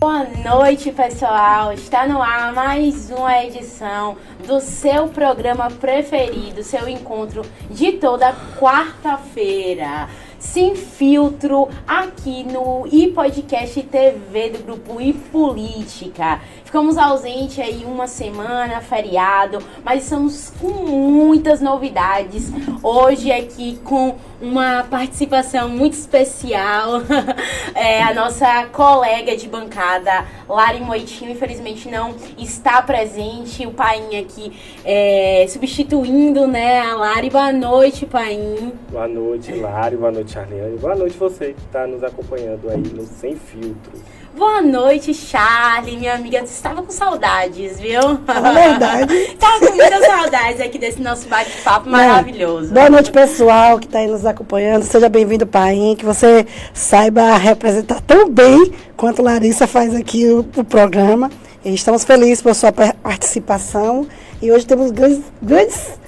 Boa noite, pessoal. Está no ar mais uma edição do seu programa preferido, seu encontro de toda quarta-feira sem filtro aqui no iPodcast TV do grupo iPolítica. Ficamos ausente aí uma semana, feriado, mas estamos com muitas novidades. Hoje aqui com uma participação muito especial. é, a nossa colega de bancada, Lari Moitinho, infelizmente não está presente. O Paim aqui é, substituindo né, a Lari. Boa noite, Paim. Boa noite, Lari. Boa noite, Charliane. Boa noite você que está nos acompanhando aí no Sem Filtro. Boa noite, Charlie, minha amiga. Você estava com saudades, viu? É verdade. Estava com muitas saudades aqui desse nosso bate-papo maravilhoso. Boa noite, pessoal que está aí nos acompanhando. Seja bem-vindo, Pai. Que você saiba representar tão bem quanto Larissa faz aqui o, o programa. E estamos felizes por sua participação. E hoje temos grandes, grandes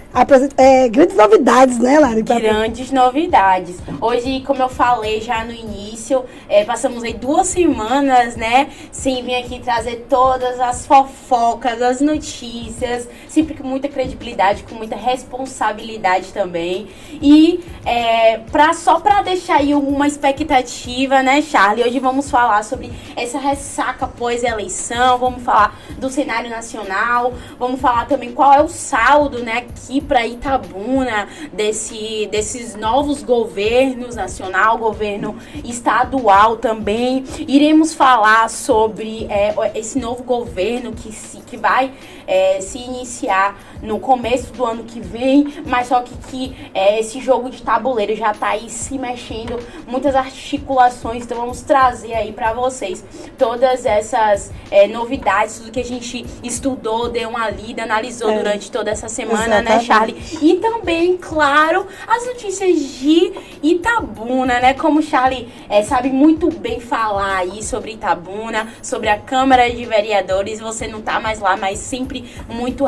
é, grandes novidades, né, Lari? Grandes novidades. Hoje, como eu falei já no início, é, passamos aí duas semanas, né, sem vir aqui trazer todas as fofocas, as notícias, sempre com muita credibilidade, com muita responsabilidade também. E é, pra, só para deixar aí uma expectativa, né, Charlie, hoje vamos falar sobre essa ressaca pós-eleição, vamos falar do cenário nacional, vamos falar também qual é o saldo, né, aqui para Itabuna desse, desses novos governos nacional, governo estadual também. Iremos falar sobre é, esse novo governo que, se, que vai é, se iniciar no começo do ano que vem, mas só que, que é, esse jogo de tabuleiro já está aí se mexendo, muitas articulações, então vamos trazer aí para vocês todas essas é, novidades, tudo que a gente estudou, deu uma lida, analisou é. durante toda essa semana, né, Exatamente. né, Charlie? E também, claro, as notícias de Itabuna, né, como o Charlie é, sabe muito bem falar aí sobre Itabuna, sobre a Câmara de Vereadores, você não tá mais lá, mas sempre muito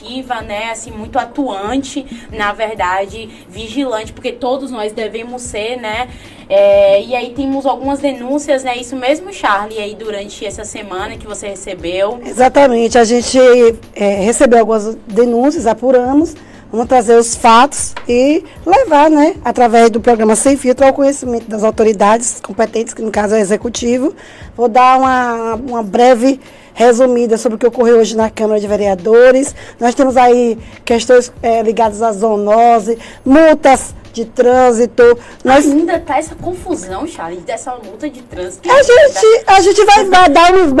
representativa, né? Assim, muito atuante, na verdade, vigilante, porque todos nós devemos ser, né? É, e aí temos algumas denúncias, né? Isso mesmo, Charlie, aí durante essa semana que você recebeu. Exatamente, a gente é, recebeu algumas denúncias, apuramos, vamos trazer os fatos e levar, né, através do programa Sem Filtro, ao conhecimento das autoridades competentes, que no caso é o executivo. Vou dar uma, uma breve resumida sobre o que ocorreu hoje na Câmara de Vereadores. Nós temos aí questões é, ligadas à zoonose, multas de trânsito. Nós... Ainda tá essa confusão, Charles, dessa multa de trânsito. A gente, a gente vai, vai dar uns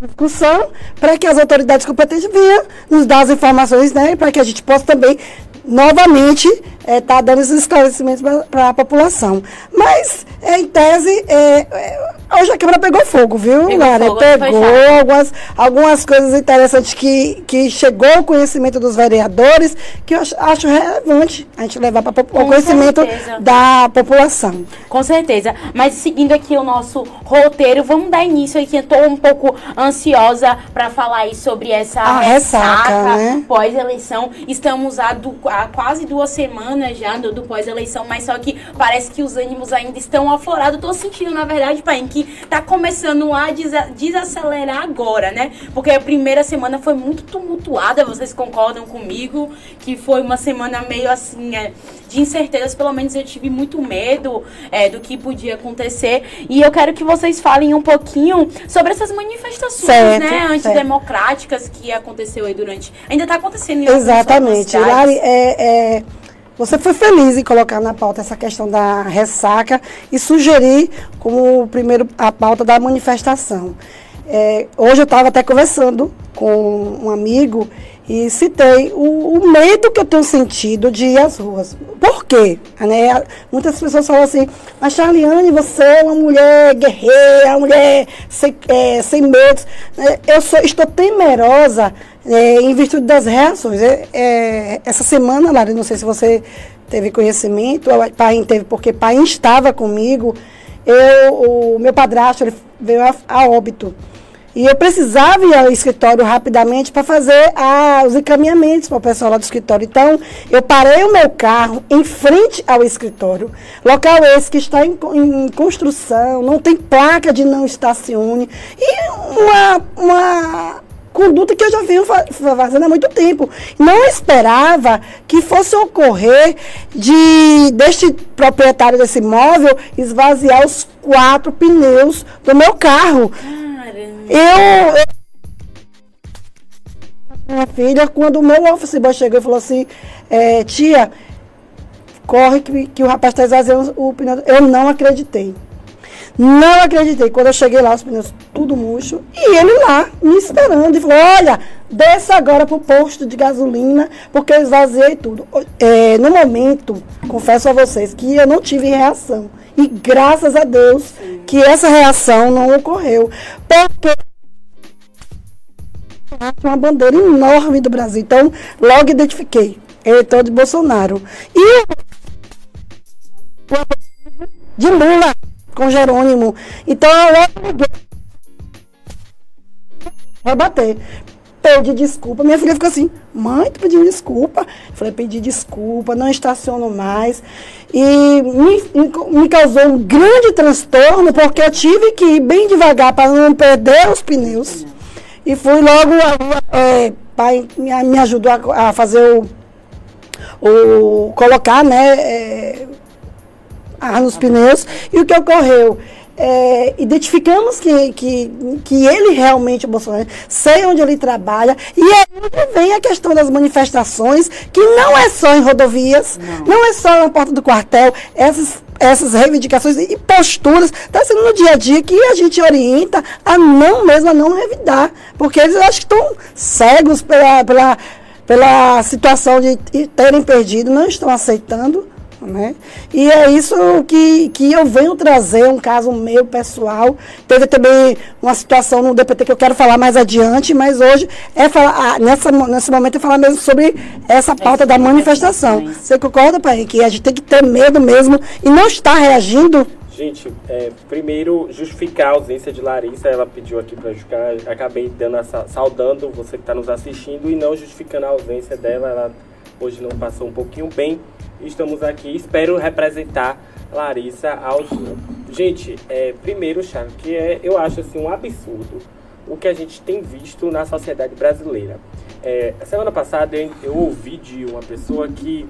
discussão para que as autoridades competentes venham nos dar as informações, né, para que a gente possa também novamente está é, tá dando esses esclarecimentos para a população. Mas, é, em tese, é, é, hoje a Câmara pegou fogo, viu, pegou Lara? Fogo, pegou algumas, algumas coisas interessantes que, que chegou ao conhecimento dos vereadores, que eu acho, acho relevante a gente levar para o conhecimento certeza. da população. Com certeza. Mas seguindo aqui o nosso roteiro, vamos dar início aqui. Estou um pouco ansiosa para falar aí sobre essa a ressaca, ressaca né? pós-eleição. Estamos há, du há quase duas semanas semanas já do, do pós-eleição, mas só que parece que os ânimos ainda estão aflorados. Tô sentindo, na verdade, pai, que tá começando a desacelerar agora, né? Porque a primeira semana foi muito tumultuada, vocês concordam comigo? Que foi uma semana meio assim, é, de incertezas, pelo menos eu tive muito medo é, do que podia acontecer. E eu quero que vocês falem um pouquinho sobre essas manifestações, certo, né, antidemocráticas certo. que aconteceu aí durante. Ainda tá acontecendo em Exatamente. Lari, é, é você foi feliz em colocar na pauta essa questão da ressaca e sugerir como primeiro a pauta da manifestação. É, hoje eu estava até conversando com um amigo e citei o, o, medo que eu tenho sentido de ir às ruas. Por quê? Né? Muitas pessoas falam assim, mas Charliane, você é uma mulher guerreira, uma mulher sem, é, sem medos. É, eu sou, estou temerosa é, em virtude das reações. É, é, essa semana, Lara, não sei se você teve conhecimento, o pai teve, porque pai estava comigo. Eu, o meu padrasto ele veio a, a óbito. E eu precisava ir ao escritório rapidamente para fazer ah, os encaminhamentos para o pessoal lá do escritório. Então, eu parei o meu carro em frente ao escritório. Local esse que está em, em construção, não tem placa de não estacione. E uma, uma conduta que eu já venho fazendo há muito tempo. Não esperava que fosse ocorrer de deste proprietário desse imóvel esvaziar os quatro pneus do meu carro. Caramba. Eu, eu minha filha, quando o meu office boy chegou e falou assim, é, tia, corre que, que o rapaz está esvaziando o pneu. Eu não acreditei. Não acreditei. Quando eu cheguei lá, os pneus tudo murcho. E ele lá, me esperando. E falou: Olha, desça agora pro posto de gasolina, porque eu esvaziei tudo. É, no momento, confesso a vocês que eu não tive reação. E graças a Deus que essa reação não ocorreu. Porque uma bandeira enorme do Brasil. Então, logo identifiquei. Eleitor de Bolsonaro. E de Lula com Jerônimo. Então eu vai bater. Pedi desculpa. Minha filha ficou assim, mãe, tu pediu desculpa? Eu falei, pedi desculpa, não estaciono mais. E me, me causou um grande transtorno, porque eu tive que ir bem devagar para não perder os pneus. E fui logo, é, pai me, me ajudou a, a fazer o, o, colocar, né, é, ar nos pneus. E o que ocorreu? É, identificamos que, que, que ele realmente, o Bolsonaro, sei onde ele trabalha, e aí vem a questão das manifestações, que não é só em rodovias, não, não é só na porta do quartel, essas, essas reivindicações e posturas, está sendo no dia a dia que a gente orienta a não mesmo, a não revidar, porque eles acho que estão cegos pela, pela, pela situação de terem perdido, não estão aceitando né? E é isso que, que eu venho trazer, um caso meu pessoal. Teve também uma situação no DPT que eu quero falar mais adiante, mas hoje é falar, ah, nessa, nesse momento é falar mesmo sobre essa pauta da manifestação. Você concorda, pai? Que a gente tem que ter medo mesmo e não estar reagindo Gente, é, primeiro, justificar a ausência de Larissa. Ela pediu aqui para justificar. Acabei dando essa, saudando você que está nos assistindo e não justificando a ausência dela. Ela hoje não passou um pouquinho bem estamos aqui. Espero representar Larissa ao Gente, é, primeiro, Charles, que é, eu acho assim, um absurdo o que a gente tem visto na sociedade brasileira. É, semana passada eu, eu, ouvi de uma pessoa que,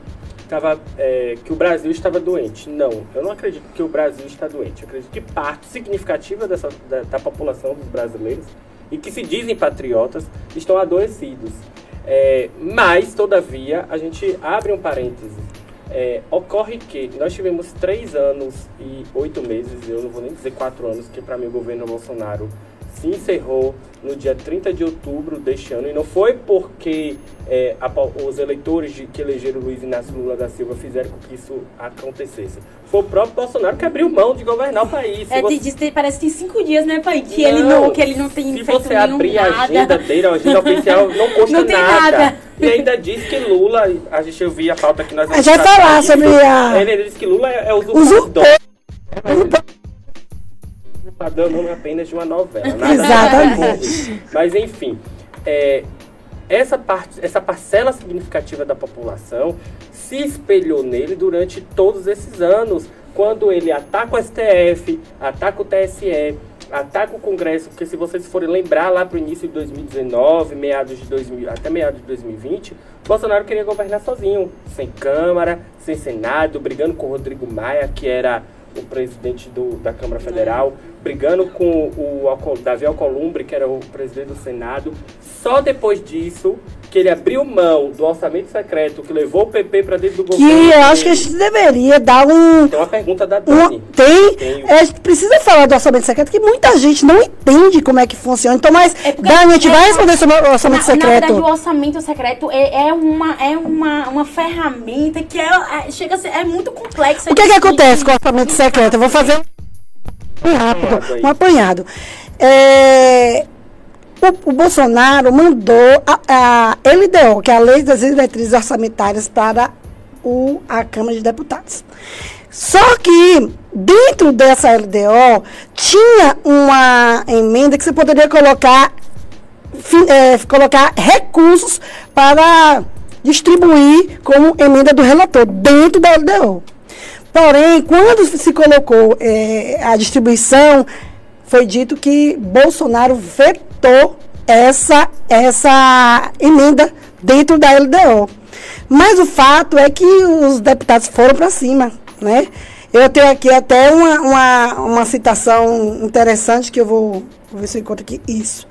tava, é, que o Brasil estava doente. Não, eu não acredito que o Brasil está doente. Eu acredito que parte significativa dessa, da, da população dos brasileiros e que se dizem patriotas estão adoecidos. É, mas, todavia, a gente abre um parêntese é, ocorre que nós tivemos três anos e oito meses, eu não vou nem dizer quatro anos, que para mim o governo Bolsonaro se encerrou no dia 30 de outubro deste ano, e não foi porque é, a, os eleitores de, que elegeram Luiz Inácio Lula da Silva fizeram com que isso acontecesse. Foi o próprio Bolsonaro que abriu mão de governar o país. É, você... diz, parece que tem cinco dias, né, pai? Que, não, ele, não, que ele não tem Se você abrir a agenda dele, a agenda oficial não consta não nada. nada. E ainda diz que Lula, a gente ouviu a pauta que nós vamos Já falar sobre a... Ele disse que Lula é, é usurpador. Usurpador está dando nome apenas de uma novela. Exatamente. Mas enfim, é, essa, parte, essa parcela significativa da população se espelhou nele durante todos esses anos, quando ele ataca o STF, ataca o TSE, ataca o Congresso, porque se vocês forem lembrar lá para o início de 2019, meados de 2000, até meados de 2020, Bolsonaro queria governar sozinho, sem Câmara, sem Senado, brigando com Rodrigo Maia, que era o presidente do, da Câmara Federal, brigando com o Davi Alcolumbre, que era o presidente do Senado. Só depois disso que ele abriu mão do orçamento secreto que levou o PP para dentro do governo. Que eu acho que a gente deveria dar um. Tem uma pergunta da Dani. Um, tem. tem. É, a gente precisa falar do orçamento secreto, que muita gente não entende como é que funciona. Então, mas, é Dani, a gente é, vai responder sobre o orçamento na, secreto. Na verdade, o orçamento secreto é, é, uma, é uma, uma ferramenta que é, é, chega a ser, é muito complexa. O que, que acontece com o orçamento secreto? Eu vou fazer um rápido, um apanhado. É, o, o, Bolsonaro mandou a, a LDO, que é a Lei das Diretrizes Orçamentárias, para o, a Câmara de Deputados. Só que dentro dessa LDO tinha uma emenda que você poderia colocar, é, colocar recursos para distribuir como emenda do relator dentro da LDO. Porém, quando se colocou é, a distribuição, foi dito que Bolsonaro vetou essa, essa emenda dentro da LDO. Mas o fato é que os deputados foram para cima, né? Eu tenho aqui até uma, uma, uma, citação interessante que eu vou, vou ver se eu encontro aqui. Isso.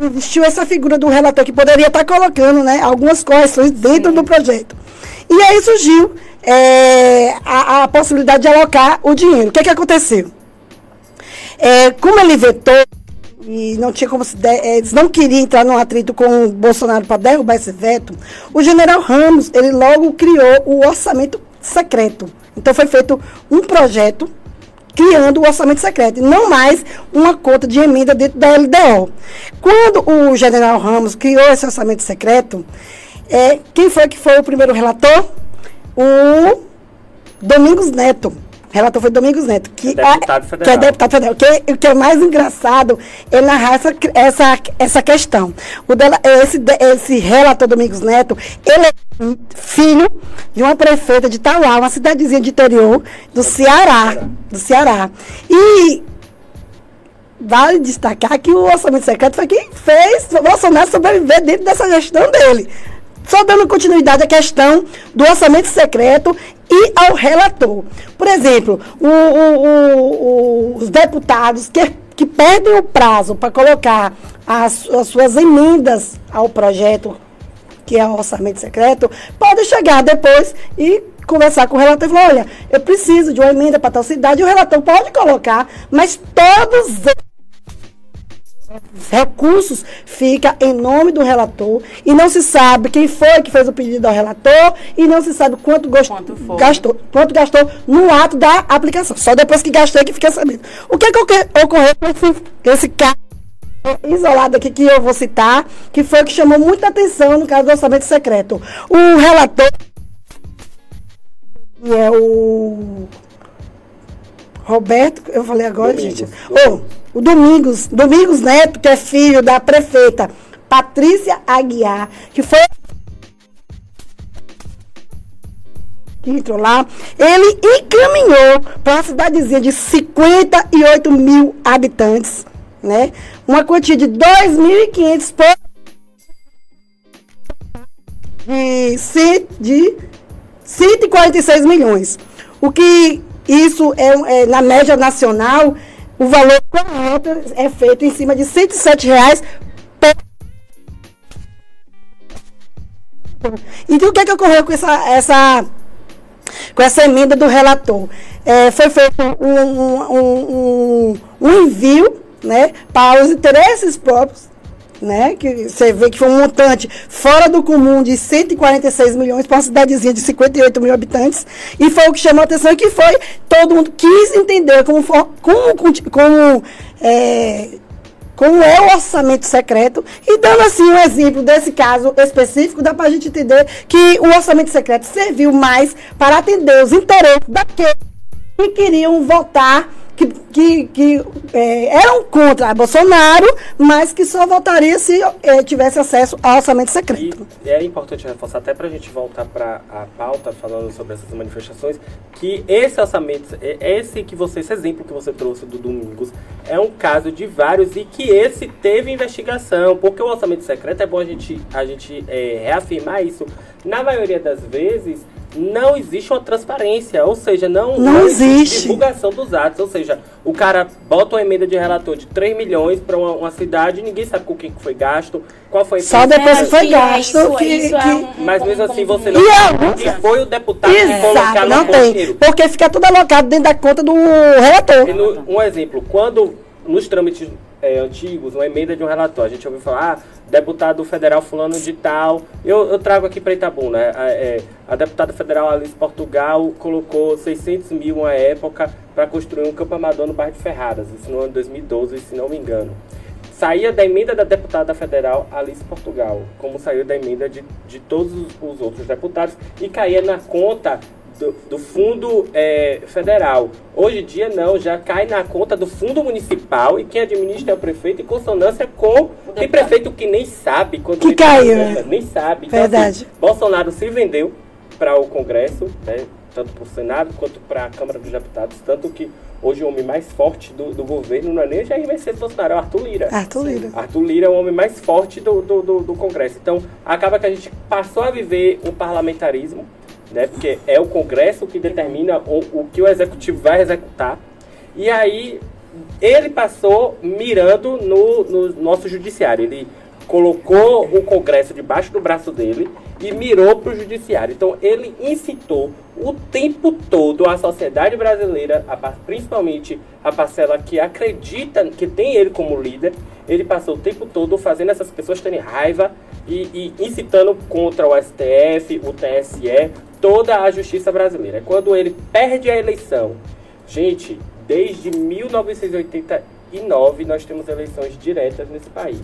existiu essa figura do relator que poderia estar colocando né, algumas correções dentro Sim. do projeto. E aí surgiu é, a, a, possibilidade de alocar o dinheiro. O que, é que aconteceu? É, como ele vetou e não tinha como se é, eles não queriam entrar num atrito com o Bolsonaro para derrubar esse veto, o general Ramos, ele logo criou o orçamento secreto. Então foi feito um projeto criando o orçamento secreto, não mais uma conta de emenda dentro da LDO. Quando o general Ramos criou esse orçamento secreto, é, quem foi que foi o primeiro relator? O Domingos Neto. Relator foi Domingos Neto, que, é deputado federal. que é deputado federal. Que, o que é mais engraçado é narrar essa, essa, essa questão. O dela, esse, esse relator Domingos Neto, ele é filho de uma prefeita de Tauá, uma cidadezinha de interior do Ceará. Do Ceará. E vale destacar que o orçamento secreto foi quem fez o Bolsonaro sobreviver dentro dessa gestão dele. Só dando continuidade à questão do orçamento secreto e ao relator. Por exemplo, o, o, o, os deputados que, que perdem o prazo para colocar as, as suas emendas ao projeto, que é o orçamento secreto, podem chegar depois e conversar com o relator e falar, olha, eu preciso de uma emenda para tal cidade, e o relator pode colocar, mas todos recursos fica em nome do relator e não se sabe quem foi que fez o pedido ao relator e não se sabe quanto, quanto gastou, quanto gastou no ato da aplicação. Só depois que gastou é que fica sabendo. O que, é que ocorreu com esse, esse caso isolado aqui que eu vou citar, que foi o que chamou muita atenção no caso do orçamento secreto. O relator, que é o Roberto, eu falei agora, Domingos. gente. Oh, o Domingos, Domingos Neto, que é filho da prefeita Patrícia Aguiar, que foi que entrou lá, ele encaminhou para uma cidadezinha de 58 mil habitantes, né? Uma quantia de 2.500 por de, de 146 milhões. O que isso é, é, na média nacional, o valor correto é feito em cima de 107 reais por... Então, o que, é que ocorreu com essa, essa, com essa emenda do relator? É, foi feito um, um, um, um envio né, para os interesses próprios né? Que você vê que foi um montante fora do comum de 146 milhões para uma cidadezinha de 58 mil habitantes. E foi o que chamou a atenção que foi todo mundo quis entender como, como, como, é, como é o orçamento secreto. E dando assim um exemplo desse caso específico, dá para a gente entender que o orçamento secreto serviu mais para atender os interesses daqueles que queriam votar que, que, que é, eram contra Bolsonaro, mas que só votaria se é, tivesse acesso ao orçamento secreto. E é importante reforçar, até para a gente voltar para a pauta, falando sobre essas manifestações, que esse orçamento, esse que você, esse exemplo que você trouxe do Domingos, é um caso de vários e que esse teve investigação, porque o orçamento secreto é bom a gente, a gente é, reafirmar isso. Na maioria das vezes, não existe uma transparência, ou seja, não, não, não existe divulgação dos atos. Ou seja, o cara bota uma emenda de relator de 3 milhões para uma, uma, cidade, ninguém sabe com quem foi gasto, qual foi Só depois que foi gasto. Isso, que, isso é que... É um, mas mesmo assim você não sabe que foi o deputado Exato, que colocou não tem, Porque fica tudo alocado dentro da conta do relator. No, um exemplo, quando nos trâmites é, antigos, uma emenda de um relatório. A gente ouviu falar, ah, deputado federal fulano de tal. Eu, eu trago aqui para Itabuna, né? A, é, a deputada federal Alice Portugal colocou 600 mil na época para construir um campo amador no bairro de Ferradas, isso no ano 2012, se não me engano. saía da emenda da deputada federal Alice Portugal, como saiu da emenda de, de todos os outros deputados, e caía na conta do, do fundo é, federal. Hoje em dia não, já cai na conta do fundo municipal e quem administra é o prefeito em consonância com tem prefeito que nem sabe quando que caiu, né? nem sabe. Então, Verdade. Assim, Bolsonaro se vendeu para o Congresso, né, tanto para o Senado quanto para a Câmara dos Deputados, tanto que hoje o homem mais forte do, do governo não é nem Jair Messias Bolsonaro, é o Arthur Lira. Arthur Lira. Arthur Lira é o homem mais forte do, do, do, do Congresso. Então, acaba que a gente passou a viver um parlamentarismo né? Porque é o Congresso que determina o, o que o Executivo vai executar. E aí ele passou mirando no, no nosso judiciário. Ele colocou o Congresso debaixo do braço dele e mirou para o judiciário. Então ele incitou o tempo todo a sociedade brasileira, a, principalmente a parcela que acredita que tem ele como líder, ele passou o tempo todo fazendo essas pessoas terem raiva e, e incitando contra o STF, o TSE, toda a justiça brasileira. Quando ele perde a eleição, gente, desde 1989 nós temos eleições diretas nesse país.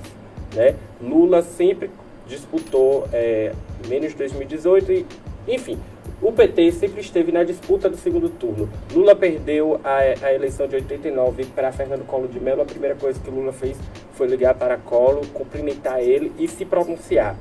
Né? Lula sempre disputou é, menos de 2018 e, enfim, o PT sempre esteve na disputa do segundo turno. Lula perdeu a, a eleição de 89 para Fernando Collor de Mello. A primeira coisa que Lula fez foi ligar para Collor, cumprimentar ele e se pronunciar.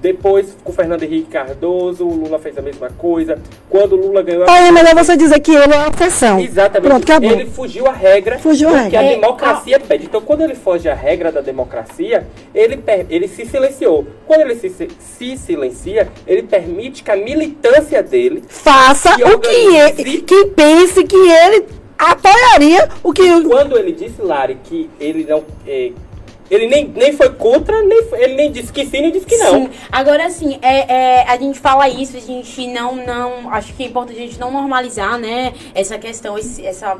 Depois, com o Fernando Henrique Cardoso, o Lula fez a mesma coisa. Quando o Lula ganhou a. é melhor você dizer que ele é a exceção. Exatamente. Pronto, acabou. Ele fugiu à regra. Fugiu à regra. a democracia pede. Então, quando ele foge à regra da democracia, ele, ele se silenciou. Quando ele se, se silencia, ele permite que a militância dele. Faça que o que ele. Que pense que ele apoiaria o que. Quando ele disse, Lari, que ele não. É, ele nem, nem foi contra, nem ele nem disse que sim, nem disse que não. Sim. Agora, assim, é, é, a gente fala isso, a gente não, não. Acho que é importante a gente não normalizar, né? Essa questão, esse, essa,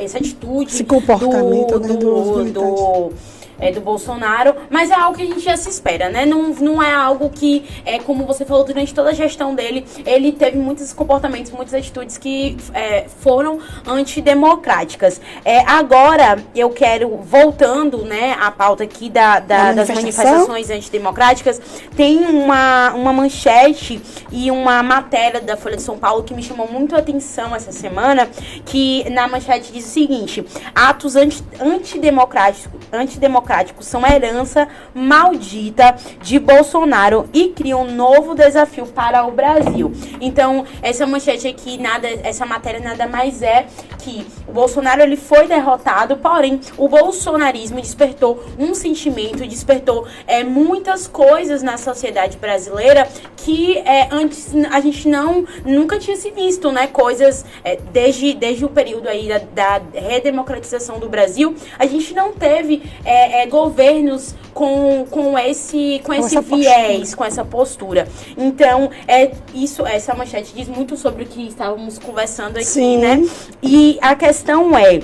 essa atitude. Esse comportamento, do, né, do, do, do é, do Bolsonaro, mas é algo que a gente já se espera, né? Não, não é algo que, é, como você falou, durante toda a gestão dele, ele teve muitos comportamentos, muitas atitudes que é, foram antidemocráticas. É, agora, eu quero, voltando né, à pauta aqui da, da das manifestações antidemocráticas, tem uma, uma manchete e uma matéria da Folha de São Paulo que me chamou muito a atenção essa semana, que na manchete diz o seguinte, atos anti, antidemocráticos, antidemocráticos democráticos são herança maldita de Bolsonaro e criam um novo desafio para o Brasil. Então, essa manchete aqui, nada, essa matéria nada mais é que o Bolsonaro ele foi derrotado, porém o bolsonarismo despertou um sentimento, despertou é, muitas coisas na sociedade brasileira que é, antes a gente não nunca tinha se visto, né? Coisas é, desde, desde o período aí da, da redemocratização do Brasil, a gente não teve é, é, governos com, com esse, com, com esse viés, postura. com essa postura. Então, é isso, essa manchete diz muito sobre o que estávamos conversando aqui, Sim. né? E a questão é,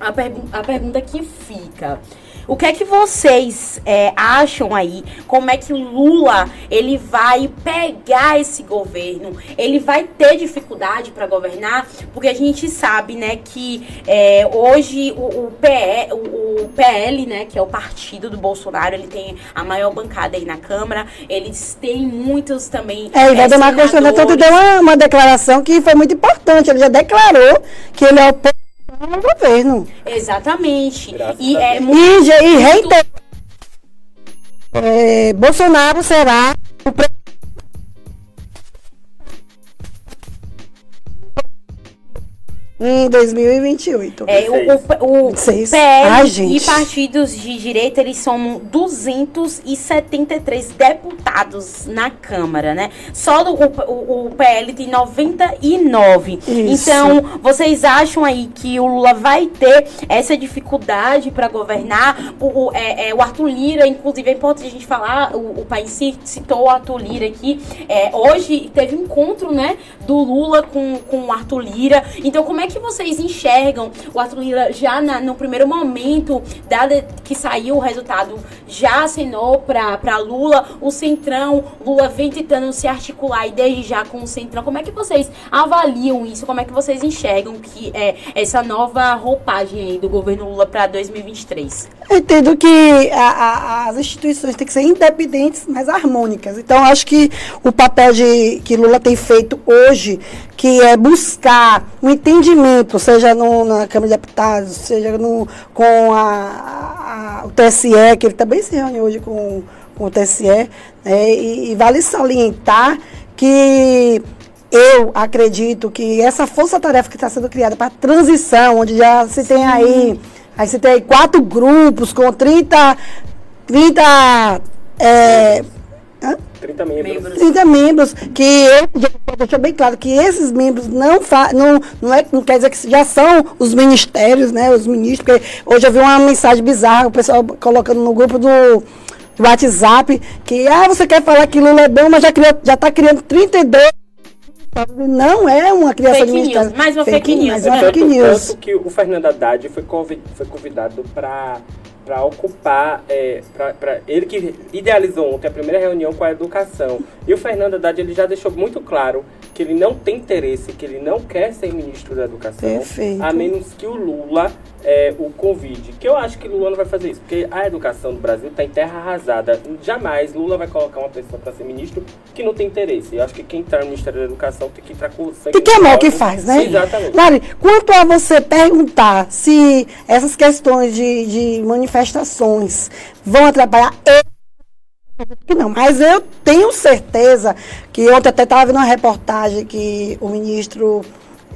a, pergu a pergunta que fica. O que é que vocês é, acham aí? Como é que o Lula ele vai pegar esse governo? Ele vai ter dificuldade para governar? Porque a gente sabe, né, que é, hoje o, o, PE, o, o, PL, né, que é o partido do Bolsonaro, ele tem a maior bancada aí na Câmara. Eles têm muitos também. É, e Valdemar Costa Neto deu uma, uma declaração que foi muito importante. Ele já declarou que ele é o no governo. Exatamente. e, é, muito, e, e reiter... é, Bolsonaro será o presidente Em 2028. É, o, o, o PL e partidos de direita, eles somam 273 deputados na Câmara, né? Só do, o, o PL tem 99. Isso. Então, vocês acham aí que o Lula vai ter essa dificuldade para governar? O, é, é, o Arthur Lira, inclusive, é importante a gente falar, o, o país citou o Arthur Lira aqui. É, hoje teve um encontro, né, do Lula com, com o Arthur Lira. Então, como é que que vocês enxergam o Arthur Lira já na, no primeiro momento, dado que saiu o resultado, já assinou para Lula, o Centrão, Lula vem tentando se articular e desde já com o Centrão. Como é que vocês avaliam isso? Como é que vocês enxergam que é essa nova roupagem aí do governo Lula para 2023? Eu entendo que a, a, as instituições têm que ser independentes, mas harmônicas. Então, acho que o papel de, que Lula tem feito hoje, que é buscar um entendimento, seja no, na Câmara de Deputados, seja no, com a, a, o TSE, que ele também se reuniu hoje com, com o TSE, né, e, e vale salientar que eu acredito que essa força-tarefa que está sendo criada para a transição, onde já se tem aí, aí se tem aí quatro grupos com 30, 30 é, 30 membros. 30 membros, que eu deixar bem claro que esses membros não, fa, não, não, é, não quer dizer que já são os ministérios, né? Os ministros, porque hoje eu vi uma mensagem bizarra, o pessoal colocando no grupo do, do WhatsApp, que ah, você quer falar que Lula é bom, mas já está já tá criando 32 não é uma criação fake de ministério. News, mais uma fake, fake news. Mais uma fake news. Tanto que o Fernando Haddad foi convidado para para ocupar, é, para ele que idealizou ontem a primeira reunião com a educação. E o Fernando Haddad ele já deixou muito claro que ele não tem interesse, que ele não quer ser ministro da educação, Perfeito. a menos que o Lula é, o convide. Que eu acho que Lula não vai fazer isso, porque a educação do Brasil está em terra arrasada. Jamais Lula vai colocar uma pessoa para ser ministro que não tem interesse. Eu acho que quem está no Ministério da Educação tem que entrar com sangue. Que, que é mal que faz, né? Exatamente. Lari, quanto a você perguntar se essas questões de, de manifestações vão atrapalhar que não, mas eu tenho certeza que ontem até estava vendo uma reportagem que o ministro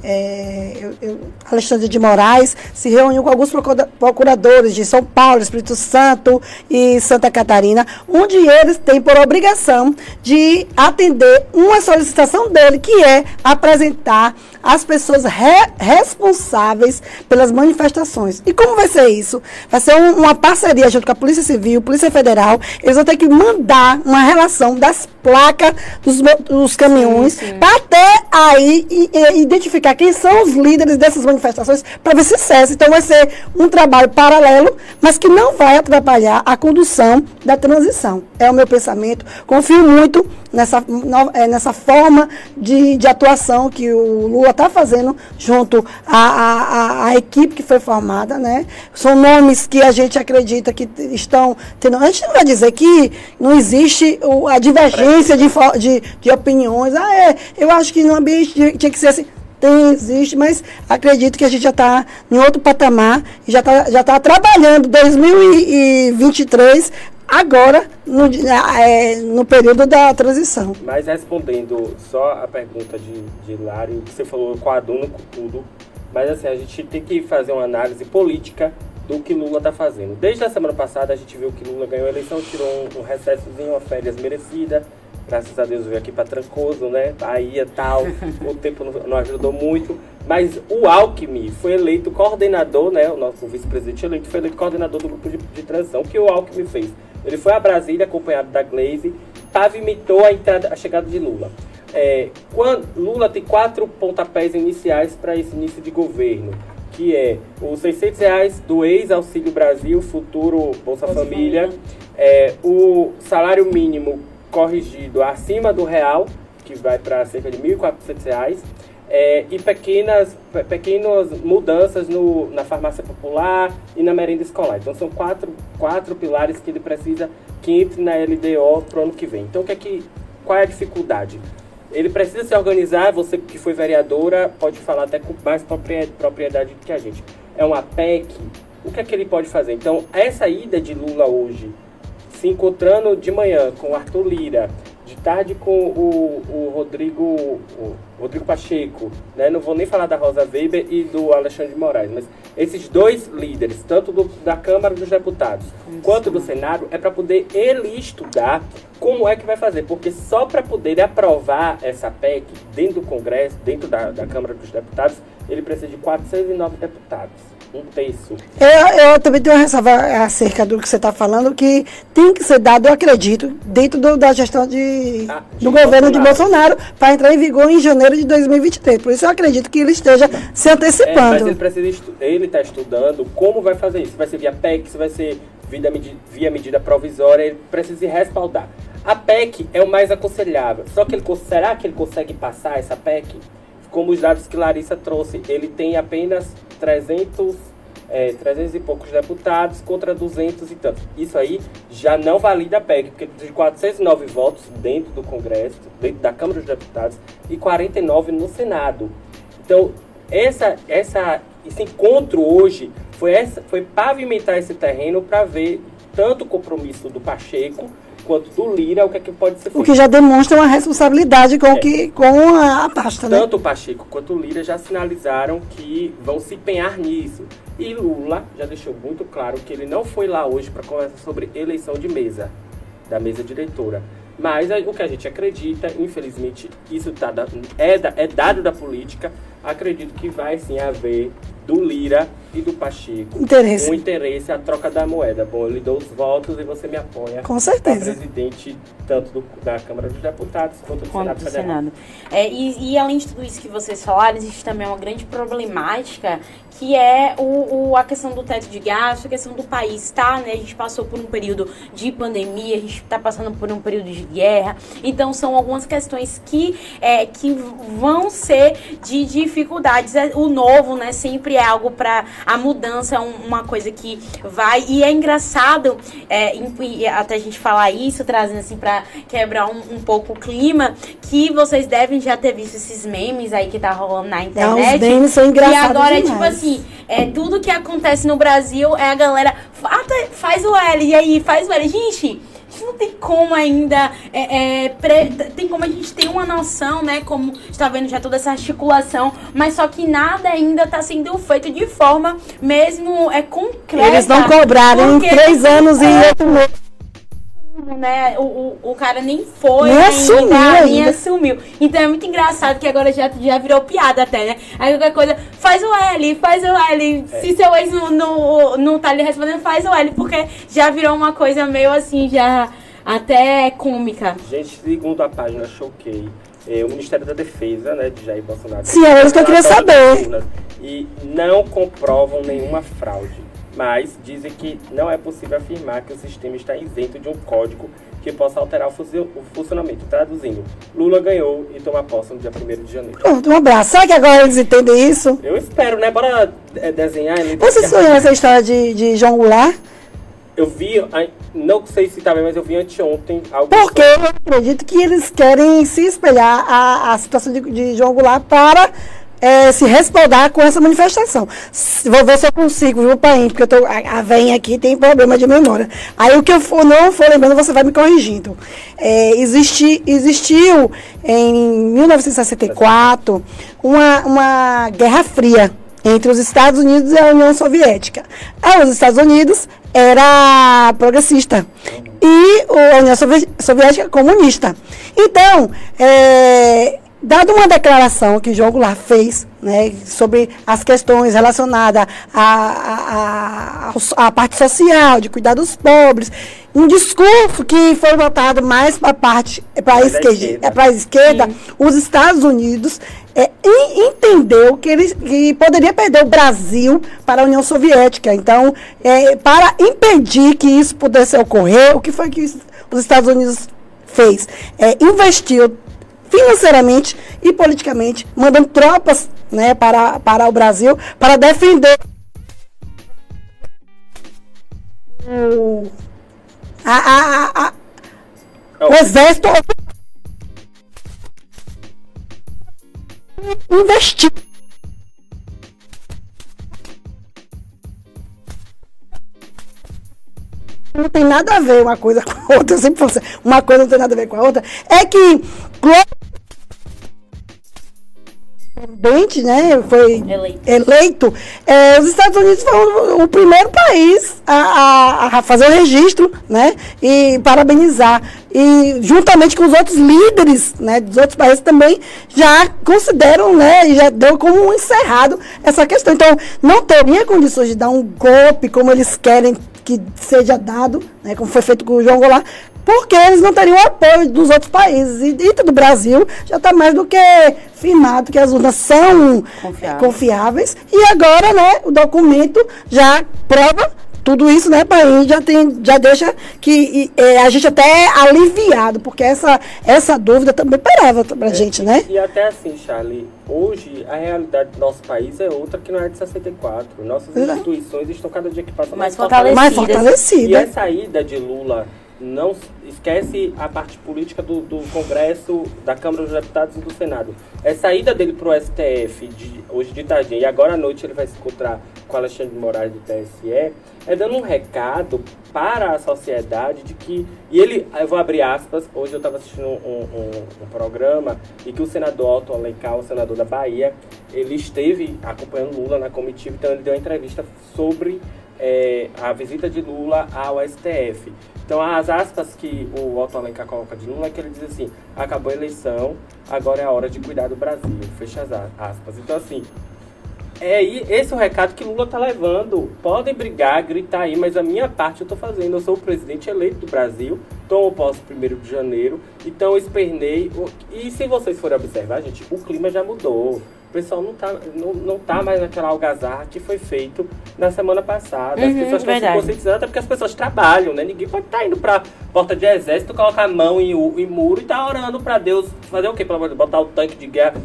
é, eu, eu, Alexandre de Moraes se reuniu com alguns procuradores de São Paulo, Espírito Santo e Santa Catarina, onde eles têm por obrigação de atender uma solicitação dele, que é apresentar as pessoas re responsáveis pelas manifestações. E como vai ser isso? Vai ser um, uma parceria junto com a Polícia Civil, Polícia Federal. Eles vão ter que mandar uma relação das placas dos, dos caminhões para até aí e, e, identificar quem são os líderes dessas manifestações para ver se cessa. Então vai ser um trabalho paralelo, mas que não vai atrapalhar a condução da transição. É o meu pensamento. Confio muito nessa, é, nessa forma de, de atuação que o Lula está fazendo junto à, equipe que foi formada, né? São nomes que a gente acredita que estão tendo. A gente não vai dizer que não existe a divergência de, de, de opiniões. Ah, é, eu acho que no ambiente tinha que ser assim. Tem, existe, mas acredito que a gente já está em outro patamar e já está já tá trabalhando 2023 agora, no, é, no período da transição. Mas respondendo só a pergunta de, de que você falou coaduno com tudo, mas assim, a gente tem que fazer uma análise política do que Lula está fazendo. Desde a semana passada a gente viu que Lula ganhou a eleição, tirou um, um recessozinho, uma férias merecida, graças a Deus veio aqui para Trancoso, né? Bahia tal, o tempo não, não, ajudou muito. Mas o Alckmin foi eleito coordenador, né? O nosso vice-presidente eleito foi eleito coordenador do grupo de, de transição. O que o Alckmin fez? Ele foi a Brasília acompanhado da Glaze, pavimentou a, entrada, a chegada de Lula. É, quando, Lula tem quatro pontapés iniciais para esse início de governo, que é os 600 reais do ex-Auxílio Brasil, futuro Bolsa Nossa Família, Família. É, o salário mínimo corrigido acima do real, que vai para cerca de R$ 1.400, é, e pequenas, pequenas mudanças no, na farmácia popular e na merenda escolar. Então são quatro, quatro pilares que ele precisa que entre na LDO para o ano que vem. Então o que é que, qual é a dificuldade? Ele precisa se organizar, você que foi vereadora pode falar até com mais propriedade que a gente. É uma PEC, o que é que ele pode fazer? Então essa ida de Lula hoje se encontrando de manhã com o Arthur Lira, de tarde com o, o Rodrigo o Rodrigo Pacheco, né? não vou nem falar da Rosa Weber e do Alexandre de Moraes, mas esses dois líderes, tanto do, da Câmara dos Deputados Isso. quanto do Senado, é para poder ele estudar como é que vai fazer, porque só para poder aprovar essa PEC dentro do Congresso, dentro da, da Câmara dos Deputados, ele precisa de 409 deputados. Um terço. Eu, eu também tenho uma ressalva acerca do que você está falando, que tem que ser dado, eu acredito, dentro do, da gestão de, Ah, de do governo de Bolsonaro. Bolsonaro, para entrar em vigor em janeiro de 2023. Por isso eu acredito que ele esteja se É, mas antecipando. ele precisa estu- ele está estudando como vai fazer isso. Vai ser via PEC, se vai ser via, via medida provisória, ele precisa se respaldar. A PEC é o mais aconselhável. Só que ele, será que ele consegue passar essa PEC? Como os dados que Larissa trouxe, ele tem apenas 300, é, 300 e poucos deputados contra 200 e tantos. Isso aí já não valida a PEC, porque de 409 votos dentro do Congresso, dentro da Câmara dos Deputados, e 49 no Senado. Então, essa, essa, esse encontro hoje foi, essa, foi pavimentar esse terreno para ver tanto o compromisso do Pacheco quanto do Lira, o que é que pode ser O feito. que já demonstra uma responsabilidade com, É. o que, com a, pasta, né? Tanto o Pacheco quanto o Lira já sinalizaram que vão se empenhar nisso. E Lula já deixou muito claro que ele não foi lá hoje para conversar sobre eleição de mesa, da mesa diretora. Mas o que a gente acredita, infelizmente, isso tá é, da- é dado da política, acredito que vai sim haver do Lira e do Pacheco Interesse. um interesse, a troca da moeda. Bom, eu lhe dou os votos e você me apoia. Com certeza. Presidente tanto do- da Câmara dos Deputados quanto do Senado do Federal. Senado. É, e, e além de tudo isso que vocês falaram, existe também uma grande problemática que é o, o- a questão do teto de gasto, a questão do país, tá? Né? A gente passou por um período de pandemia, a gente está passando por um período de guerra. Então são algumas questões que, é, que vão ser de dificuldades. É, O novo, né, sempre é algo para a mudança, é um- uma coisa que vai. E é engraçado, é, em- e até a gente falar isso, trazendo assim para quebrar um, um pouco o clima, que vocês devem já ter visto esses memes aí que tá rolando na Não, internet. os memes são engraçados E agora é tipo demais. assim, é, tudo que acontece no Brasil é a galera. "Ah, tá, faz o L, e aí, faz o L. Gente. A gente Não tem como ainda. é, é, pre- tem como a gente ter uma noção, né? Como está vendo já toda essa articulação, mas só que nada ainda está sendo feito de forma mesmo é concreta. Eles não cobraram em três anos e É, oito meses. Né? O, o, o cara nem foi, Nem ainda, assumiu nem ainda. assumiu. Então é muito engraçado que agora já, já virou piada até, né? Aí qualquer coisa, faz o L, faz o L. É. Se seu ex não, não, não tá lhe respondendo, faz o L, porque já virou uma coisa meio assim, já até cômica. Gente, segundo a página Choquei, eh, o Ministério da Defesa, né, de Jair Bolsonaro... Sim, é isso que eu queria saber. E não comprovam nenhuma fraude. Mas dizem que não é possível afirmar que o sistema está isento de um código que possa alterar o, funcio- o funcionamento. Traduzindo, Lula ganhou e toma posse no dia 1 de janeiro. Pronto, um abraço. Será que agora eles entendem isso? Eu espero, né? Bora eh, desenhar... ele- Vocês conhecem essa história de, de João Goulart? Eu vi, não sei se tá bem, mas eu vi anteontem Porque eu acredito que eles querem se espelhar a, a situação de, de João Goulart para eh, se respaldar com essa manifestação. Vou ver se eu consigo, viu, pai? Porque eu tô, a, a venha aqui tem problema de memória. Aí o que eu for, não for lembrando, você vai me corrigindo. Eh, existi, existiu em 1964 uma, uma guerra fria entre os Estados Unidos e a União Soviética. Ah, os Estados Unidos era progressista e a União Sovi- Soviética comunista. Então, é, dado uma declaração que João Goulart fez né, sobre as questões relacionadas à, parte social, de cuidar dos pobres, um discurso que foi votado mais para a parte para a Mais à esquerda, esquerda. é para a esquerda, os Estados Unidos é, en- entendeu que ele que poderia perder o Brasil para a União Soviética. Então, é, para impedir que isso pudesse ocorrer, o que foi que os os Estados Unidos fez? É, investiu financeiramente e politicamente, mandando tropas né, para, para o Brasil para defender o, a, a, a, a, o exército investiu. Não tem nada a ver uma coisa com a outra, eu sempre falo assim, uma coisa não tem nada a ver com a outra. É que presidente, né, foi Eleito. eleito, é, os Estados Unidos foram o primeiro país a, a- a fazer o registro, né, e parabenizar. E juntamente com os outros líderes, né, dos outros países também já consideram, né, e já deu como um encerrado essa questão. Então, não teria condições de dar um golpe como eles querem que seja dado, né, como foi feito com o João Goulart, porque eles não teriam o apoio dos outros países. E dentro do Brasil já está mais do que firmado que as urnas são Confiáveis. confiáveis. E agora, né, o documento já prova tudo isso, né, Paim, já tem, já deixa que e, é, a gente até é aliviado, porque essa, essa dúvida também parava pra gente, né? E até assim, Charlie, hoje a realidade do nosso país é outra que não é de 64. Nossas instituições estão cada dia que passa Mais fortalecidas. Mais E a saída de Lula não esquece a parte política do, do Congresso, da Câmara dos Deputados e do Senado. É saída dele para o STF de, hoje de tardinha e agora à noite ele vai se encontrar com Alexandre de Moraes do TSE, é dando um recado para a sociedade de que e ele, eu vou abrir aspas, hoje eu estava assistindo um, um- um programa e que o senador Otto Alencar, o senador da Bahia, ele esteve acompanhando Lula na comitiva, então ele deu uma entrevista sobre é, a visita de Lula ao STF. Então, as aspas que o Otto Alencar coloca de Lula é que ele diz assim: acabou a eleição, agora é a hora de cuidar do Brasil. Fecha as aspas. Então, assim, é esse é o recado que Lula tá levando. Podem brigar, gritar aí, mas a minha parte eu tô fazendo. Eu sou o presidente eleito do Brasil, tomo posse 1 de janeiro, então eu espernei. E se vocês forem observar, gente, o clima já mudou. O pessoal não tá, não, não tá mais naquela algazarra que foi feito na semana passada. As Uhum, pessoas estão se conscientizando, até porque as pessoas trabalham, né? Ninguém pode estar indo pra porta de exército, colocar a mão em, em muro e tá orando pra Deus fazer o quê? Pelo amor de Deus, botar o tanque de guerra.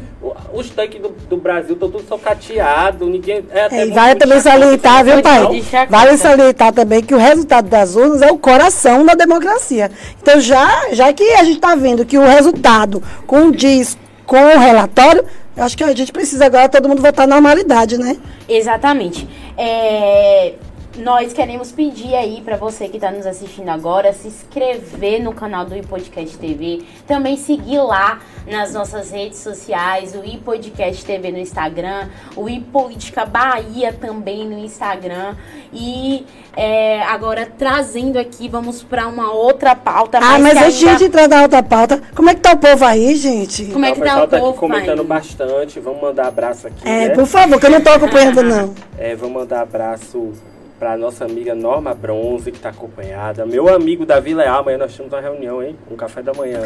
Os tanques do, do Brasil estão tudo socateados, ninguém. É, até É, e muito vale também chato, salientar, viu, pai? Vale salientar também que o resultado das urnas é o coração da democracia. Então, já, já que a gente está vendo que o resultado condiz com o relatório, eu acho que a gente precisa agora todo mundo voltar à normalidade, né? Exatamente. É, nós queremos pedir aí para você que está nos assistindo agora se inscrever no canal do iPodcast TV, também seguir lá nas nossas redes sociais, o iPodcast TV no Instagram, o iPolítica Bahia também no Instagram e é, agora trazendo aqui, vamos para uma outra pauta. Ah, mas antes ainda- de entrar na outra pauta, como é que tá o povo aí, gente? Como é que o tá o tá povo, aqui comentando pai? bastante. Vamos mandar abraço aqui. É, né? por favor, que eu não tô acompanhando, não. É, vou mandar abraço para nossa amiga Norma Bronze, que está acompanhada. Meu amigo Davi Leal, amanhã nós temos uma reunião, hein? Um café da manhã.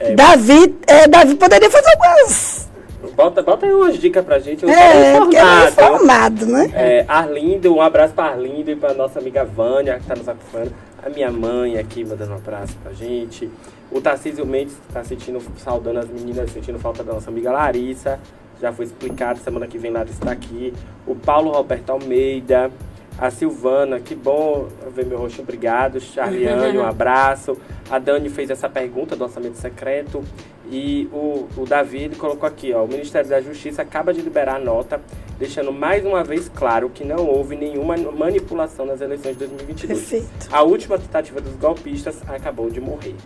É. Davi, é, Davi poderia fazer algumas. Bota, bota aí umas dicas pra gente. Eu É, porque ele é informado. informado, né? É, Arlindo, um abraço para Arlindo e para nossa amiga Vânia, que está nos acompanhando. A minha mãe aqui mandando um abraço pra gente. O Tarcísio Mendes está sentindo, saudando as meninas, sentindo falta da nossa amiga Larissa. Já foi explicado, semana que vem Larissa está aqui. O Paulo Roberto Almeida. A Silvana, que bom ver meu rostinho, obrigado. Charliane, um abraço. A Dani fez essa pergunta do orçamento secreto. E o, o Davi ele colocou aqui, ó, o Ministério da Justiça acaba de liberar a nota, deixando mais uma vez claro que não houve nenhuma manipulação nas eleições de 2022. Perfeito. A última tentativa dos golpistas acabou de morrer.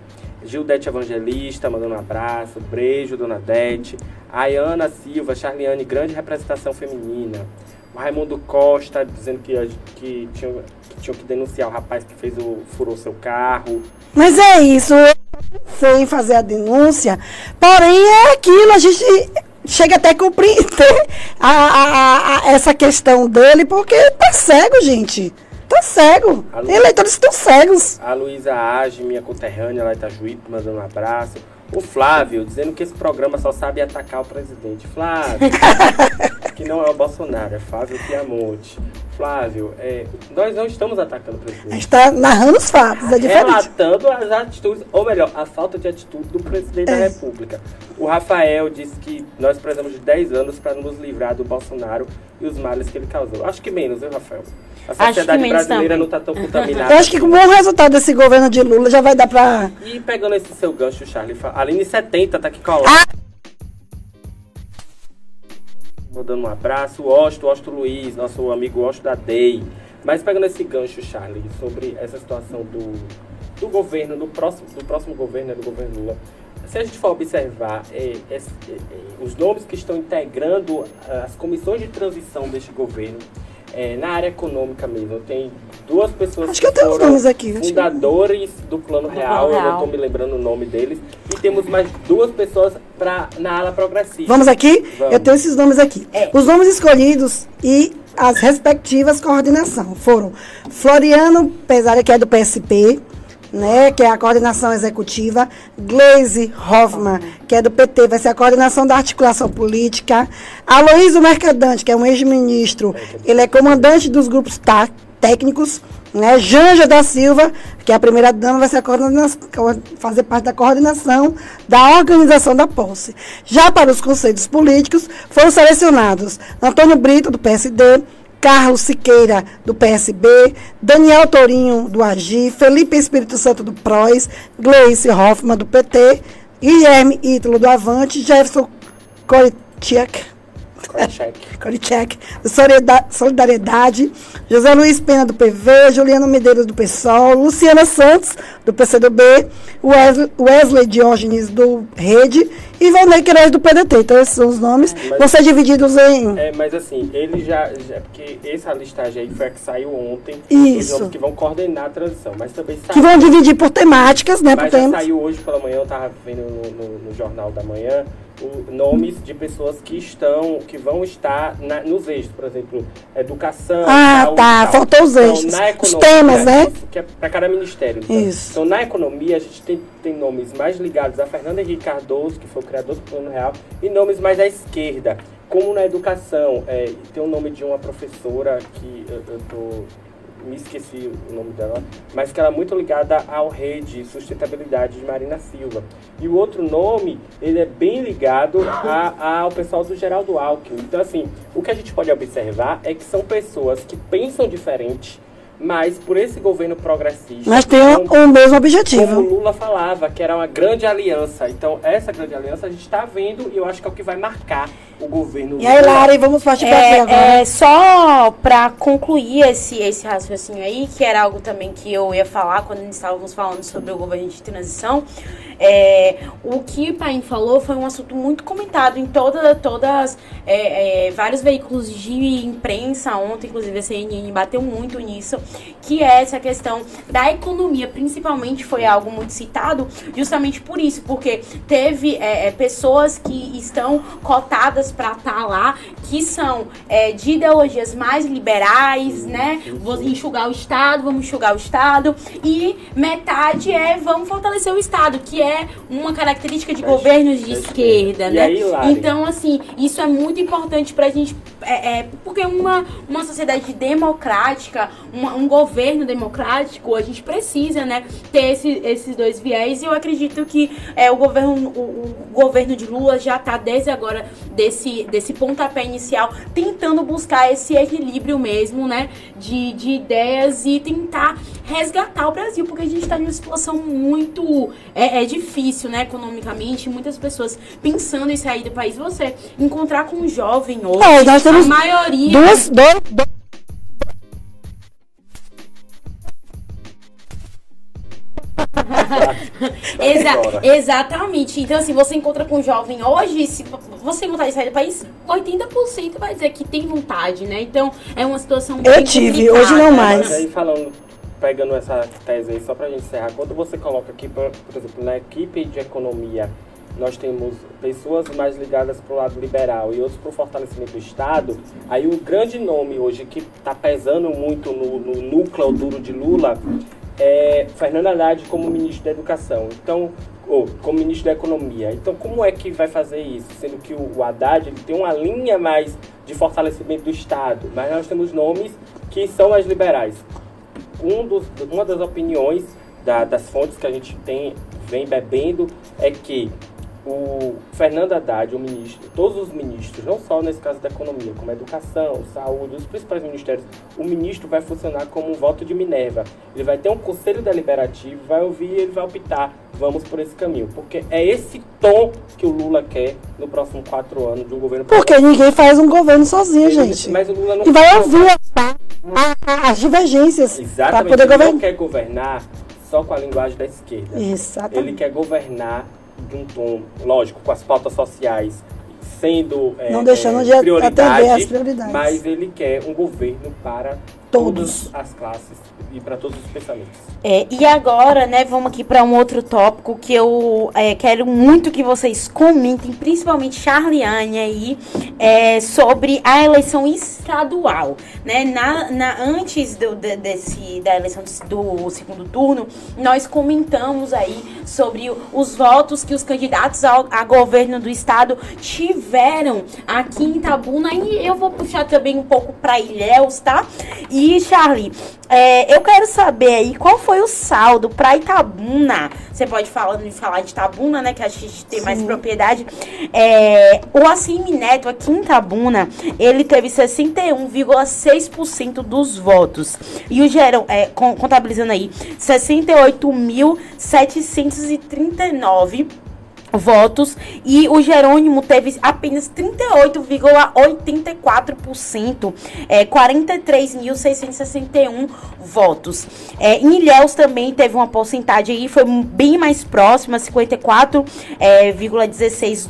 Gildete Evangelista, mandando um abraço. Brejo, Dona Dete. Ayana Silva, Charliane, grande representação feminina. O Raimundo Costa, dizendo que, que, tinham, que tinham que denunciar o rapaz que fez o furou seu carro. Mas é isso, eu em fazer a denúncia, porém é aquilo, a gente chega até a compreender a, a- a- essa questão dele, porque tá cego, gente. Tá cego. Alô? Eleitores estão cegos. A Luísa Age, minha conterrânea lá em Itajuípe, mandando um abraço. O Flávio, dizendo que esse programa só sabe atacar o presidente. Flávio, que não é o Bolsonaro, é Flávio Piamonte. Flávio, é, nós não estamos atacando o A presidente. gente tá narrando os fatos, é diferente. Relatando as atitudes, ou melhor, a falta de atitude do presidente da É. República. O Rafael disse que nós precisamos de 10 anos para nos livrar do Bolsonaro e os males que ele causou. Acho que menos, viu, Rafael? A sociedade brasileira também. não está tão contaminada. Eu acho que com o bom resultado desse governo de Lula já vai dar pra. E pegando esse seu gancho, Charlie, fa- Aline 70 tá aqui colado. Ah! Mandando um abraço. O Osto, Osto Luiz, nosso amigo Osto da DEI. Mas pegando esse gancho, Charlie, sobre essa situação do, do governo, do próximo, do próximo governo, né, do governo Lula. se a gente for observar é, é, é, os nomes que estão integrando as comissões de transição deste governo, é, na área econômica mesmo, tem duas pessoas Acho que, que foram nomes aqui, fundadores do Plano Real, Plano eu não estou me lembrando o nome deles, e temos mais duas pessoas pra, na ala progressista. Vamos aqui? Vamos. Eu tenho esses nomes aqui. É. Os nomes escolhidos e as respectivas coordenação foram Floriano Pesário, que é do PSP, né, que é a coordenação executiva, Gleise Hoffmann, que é do PT, vai ser a coordenação da articulação política, Aloysio Mercadante, que é um ex-ministro, ele é comandante dos grupos tá, técnicos, né, Janja da Silva, que é a primeira dama, vai ser fazer parte da coordenação da organização da posse. Já para os conselhos políticos, foram selecionados Antônio Brito, do PSD, Carlos Siqueira, do PSB, Daniel Torinho, do AGI, Felipe Espírito Santo, do PROS, Gleice Hoffmann, do PT, Guilherme Ítalo, do Avante, Jefferson Koritiak, Koricek, Solidariedade, José Luiz Pena, do PV, Juliano Medeiros, do PSOL, Luciana Santos, do PCdoB, Wesley, Wesley Diógenes, do Rede e Valnei Queiroz, do PDT. Então, esses são os nomes. Mas, vão ser divididos em... É, mas assim, ele já, já... Porque essa listagem aí foi a que saiu ontem. Isso. Os nomes que vão coordenar a transição. Mas também saiu, Que vão dividir por temáticas, né? Mas por já saiu hoje pela manhã, eu estava vendo no, no, no Jornal da Manhã, nomes de pessoas que estão, que vão estar na, nos eixos, por exemplo, educação. Ah, saúde, tá, tal. faltou os eixos. Então, economia, os temas, né? Que é para cada ministério. Então. Isso. Então, na economia, a gente tem, tem nomes mais ligados a Fernando Henrique Cardoso, que foi o criador do Plano Real, e nomes mais à esquerda. Como na educação, é, tem o nome de uma professora que eu, eu tô me esqueci o nome dela, mas que ela é muito ligada ao rede sustentabilidade de Marina Silva. E o outro nome, ele é bem ligado a, ao pessoal do Geraldo Alckmin. Então, assim, o que a gente pode observar é que são pessoas que pensam diferente, mas por esse governo progressista. Mas tem o mesmo objetivo. Como o Lula falava, que era uma grande aliança. Então, essa grande aliança a gente está vendo e eu acho que é o que vai marcar o governo. E aí, Lari, vamos partir para é, agora. É, só para concluir esse, esse raciocínio aí, que era algo também que eu ia falar quando estávamos falando sobre o governo de transição. É, o que o Paim falou foi um assunto muito comentado em toda, todas é, é, vários veículos de imprensa ontem, inclusive a CNN bateu muito nisso, que é essa questão da economia, principalmente foi algo muito citado, justamente por isso, porque teve é, é, pessoas que estão cotadas para estar tá lá, que são é, de ideologias mais liberais, né? Vou enxugar o Estado, vamos enxugar o Estado, e metade é vamos fortalecer o Estado, que é uma característica de governos de esquerda, né? Então, assim, isso é muito importante pra gente, é, é porque uma, uma sociedade democrática, uma, um governo democrático, a gente precisa, né, ter esse, esses dois viés. E eu acredito que é, o, governo, o, o governo de Lula já está desde agora desse, desse pontapé inicial tentando buscar esse equilíbrio mesmo, né, de, de ideias e tentar resgatar o Brasil, porque a gente está numa situação muito é, é difícil, né, economicamente, muitas pessoas pensando em sair do país. Você encontrar com um jovem hoje, é, nós temos a maioria. Duas, dois, dois Exa exatamente. Então, assim, você encontra com um jovem hoje, se você tem vontade de sair do país, 80% vai dizer que tem vontade, né? Então, é uma situação Eu tive, complicada. hoje não mais. Mas aí, falando, pegando essa tese aí, só pra gente encerrar, quando você coloca aqui, por, por exemplo, na equipe de economia, nós temos pessoas mais ligadas para o lado liberal e outros para o fortalecimento do Estado, aí o grande nome hoje que está pesando muito no, no núcleo duro de Lula é, Fernando Haddad como ministro da Educação, então, ou como ministro da Economia. Então, como é que vai fazer isso? Sendo que o, o Haddad ele tem uma linha mais de fortalecimento do Estado, mas nós temos nomes que são mais liberais. Um dos, uma das opiniões da, das fontes que a gente tem, vem bebendo é que o Fernando Haddad, o ministro, todos os ministros, não só nesse caso da economia, como educação, saúde, os principais ministérios, o ministro vai funcionar como um voto de Minerva. Ele vai ter um conselho deliberativo, vai ouvir e ele vai optar, vamos por esse caminho. Porque é esse tom que o Lula quer no próximo quatro anos de um governo. Porque ninguém faz um governo sozinho, ele, gente. Mas o Lula não e vai ouvir as divergências para poder governar. Ele não quer governar só com a linguagem da esquerda. Exatamente. Ele quer governar de um tom, lógico, com as pautas sociais sendo é, não deixando é, de prioridade, atender as prioridades. mas ele quer um governo para todas as classes e para todos os pensamentos. É, e agora, né, vamos aqui para um outro tópico que eu é, quero muito que vocês comentem, principalmente Charliane aí, é, sobre a eleição estadual, né? Na, na antes do, de, desse da eleição do segundo turno, nós comentamos aí sobre os votos que os candidatos ao, a governo do estado tiveram aqui em Itabuna e eu vou puxar também um pouco para Ilhéus, tá? E Charlie, é, eu quero saber aí qual foi o saldo para Itabuna. Você pode falar, falar de Itabuna, né? Que a gente tem Sim. mais propriedade. É, o Assim Neto aqui em Itabuna, ele teve 61,6% dos votos. E o Gerão, é, contabilizando aí, 68.739 votos e o Jerônimo teve apenas 38,84%, é, 43.661 votos. É, em Ilhéus também teve uma porcentagem aí, foi bem mais próxima, 54,16 é,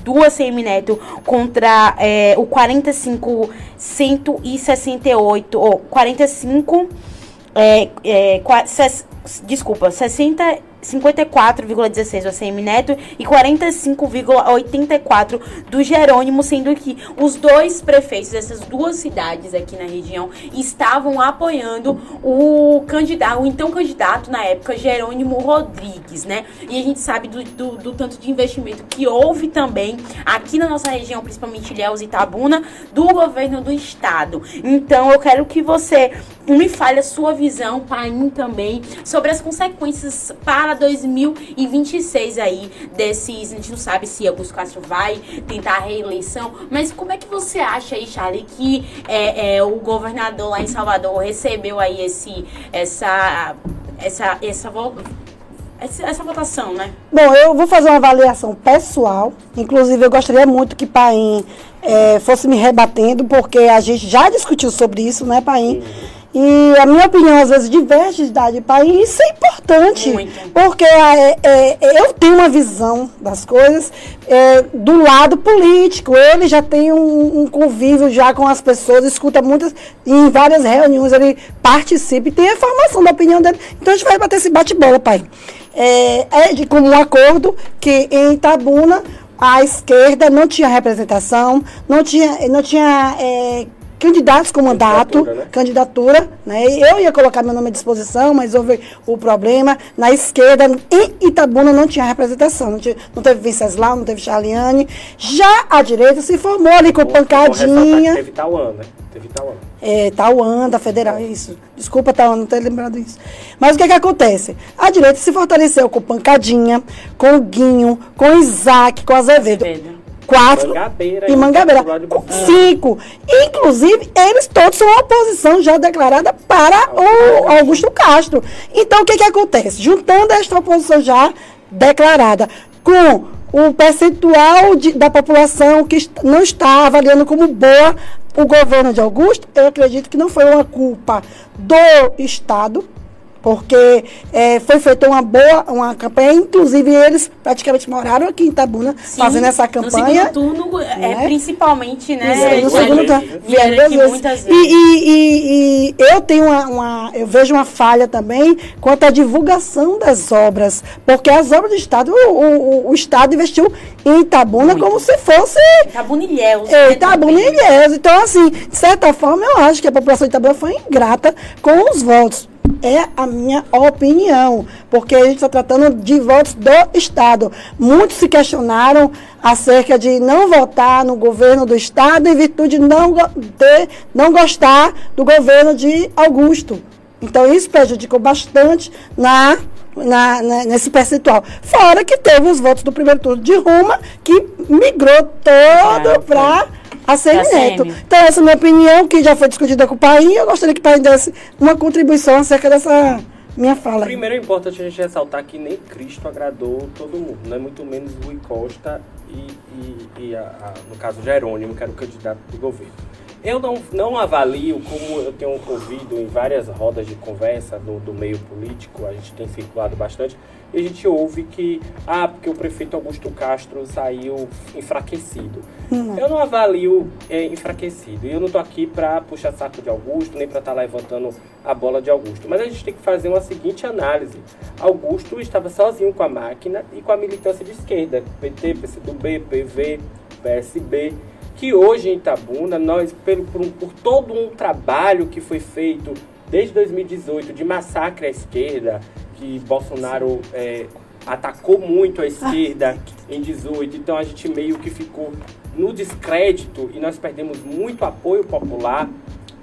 do ACM Neto contra é, o 45,168, ou 45, é, é, desculpa, 60 54,16 do ACM Neto e 45,84 do Jerônimo, sendo que os dois prefeitos dessas duas cidades aqui na região estavam apoiando o candidato, o então candidato na época, Jerônimo Rodrigues, né? E a gente sabe do, do, do tanto de investimento que houve também aqui na nossa região, principalmente Ilhéus e Itabuna, do governo do estado. Então eu quero que você me fale a sua visão, Paim também, sobre as consequências para para 2026 aí desses. A gente não sabe se Augusto Castro vai tentar a reeleição, mas como é que você acha aí, Charlie, que é, é, o governador lá em Salvador recebeu aí esse, essa, essa, essa, essa, essa votação, né? Bom, eu vou fazer uma avaliação pessoal. Inclusive, eu gostaria muito que Paim é, fosse me rebatendo, porque a gente já discutiu sobre isso, né, Paim? Uhum. E a minha opinião, às vezes, diverge de país. Isso é importante. Muito. Porque é, é, eu tenho uma visão das coisas é, do lado político. Ele já tem um, um, convívio já com as pessoas, escuta muitas, em várias reuniões, ele participa e tem a formação da opinião dele. Então a gente vai bater esse bate-bola, pai. É, é de comum acordo que em Itabuna a esquerda não tinha representação, não tinha, não tinha é, candidatos com mandato, candidatura, né? candidatura, né? Eu ia colocar meu nome à disposição, mas houve o problema. Na esquerda, em Itabuna, não tinha representação. Não, tinha, não teve Venceslau, não teve Charliane. Já a direita se formou ali com pancadinha. Teve Tauan, né? Teve Tauan. É, Tauan, da Federal, isso. Desculpa, Tauan, não ter lembrado isso. Mas o que que acontece? A direita se fortaleceu com pancadinha, com Guinho, com Isaac, com Azevedo. Azevedo quatro Mangabeira, e Mangabeira. Cinco. Inclusive, eles todos são oposição já declarada para o Augusto Castro. Então, o que, que acontece? Juntando esta oposição já declarada com o percentual de, da população que não está avaliando como boa o governo de Augusto, eu acredito que não foi uma culpa do Estado, porque é, foi feita uma boa uma campanha, inclusive eles praticamente moraram aqui em Itabuna Sim, fazendo essa campanha. No segundo turno, é, né? é, principalmente, né? no segundo turno, vieram aqui muitas vezes. E, e, e, e, eu tenho uma, uma, eu vejo uma falha também quanto à divulgação das obras, porque as obras do Estado, o, o, o Estado investiu em Itabuna Muito. como se fosse... Itabuna e Ilhéus. É, né, Itabuna e Ilhéus. Então, assim, de certa forma, eu acho que a população de Itabuna foi ingrata com os votos é a minha opinião, porque a gente está tratando de votos do Estado. Muitos se questionaram acerca de não votar no governo do Estado em virtude de não, ter, não gostar do governo de Augusto. Então, isso prejudicou bastante na, na, na, nesse percentual. Fora que teve os votos do primeiro turno de Ruma, que migrou todo para a CM Neto. Então, essa é a minha opinião, que já foi discutida com o pai, eu gostaria que o pai desse uma contribuição acerca dessa minha fala. Primeiro é importante a gente ressaltar que nem Cristo agradou todo mundo, não é muito menos Rui Costa e, e, e a, a, no caso Jerônimo, que era o candidato do governo. Eu não, não avalio, como eu tenho ouvido em várias rodas de conversa do, do meio político, a gente tem circulado bastante, e a gente ouve que, ah, porque o prefeito Augusto Castro saiu enfraquecido. Hum. Eu não avalio é, enfraquecido. E eu não estou aqui para puxar saco de Augusto, nem para estar tá levantando a bola de Augusto. Mas a gente tem que fazer uma seguinte análise. Augusto estava sozinho com a máquina e com a militância de esquerda, PT, PCdoB, PV, PSB, que hoje em Itabuna, nós, pelo, por, por todo um trabalho que foi feito desde 2018 de massacre à esquerda, que Bolsonaro é, atacou muito a esquerda em 18, então a gente meio que ficou no descrédito e nós perdemos muito apoio popular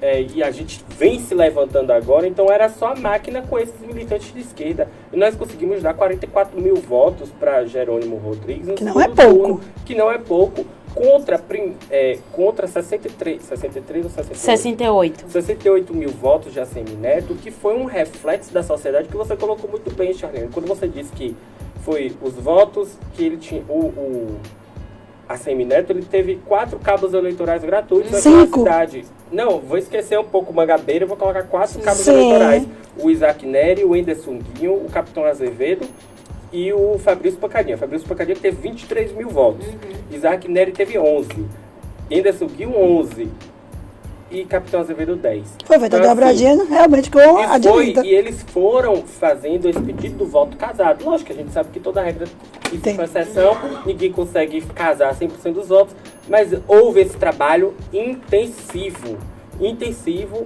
é, e a gente vem se levantando agora, então era só a máquina com esses militantes de esquerda. E nós conseguimos dar 44 mil votos para Jerônimo Rodrigues. Que não é pouco. Turno, que não é pouco contra, é, contra 63, 63 ou 68? 68. 68 mil votos de ACM Neto, que foi um reflexo da sociedade que você colocou muito bem, Charlene. Quando você disse que foi os votos que ele tinha. O, o ACM Neto ele teve quatro cabos eleitorais gratuitos aqui na cidade. Não, vou esquecer um pouco o Mangabeira, vou colocar quatro cabos Sim. eleitorais. O Isaac Neri, o Enderson Guinho, o Capitão Azevedo e o Fabrício Pacadinha. O Fabrício Pacadinha teve 23 mil votos. Uhum. Isaac Neri teve 11. Anderson Gil, 11. E Capitão Azevedo, 10. Foi, vai então, ter dobradinha assim, realmente com a direita. E eles foram fazendo esse pedido do voto casado. Lógico que a gente sabe que toda regra existe uma exceção, ninguém consegue casar 100% dos votos, mas houve esse trabalho intensivo, intensivo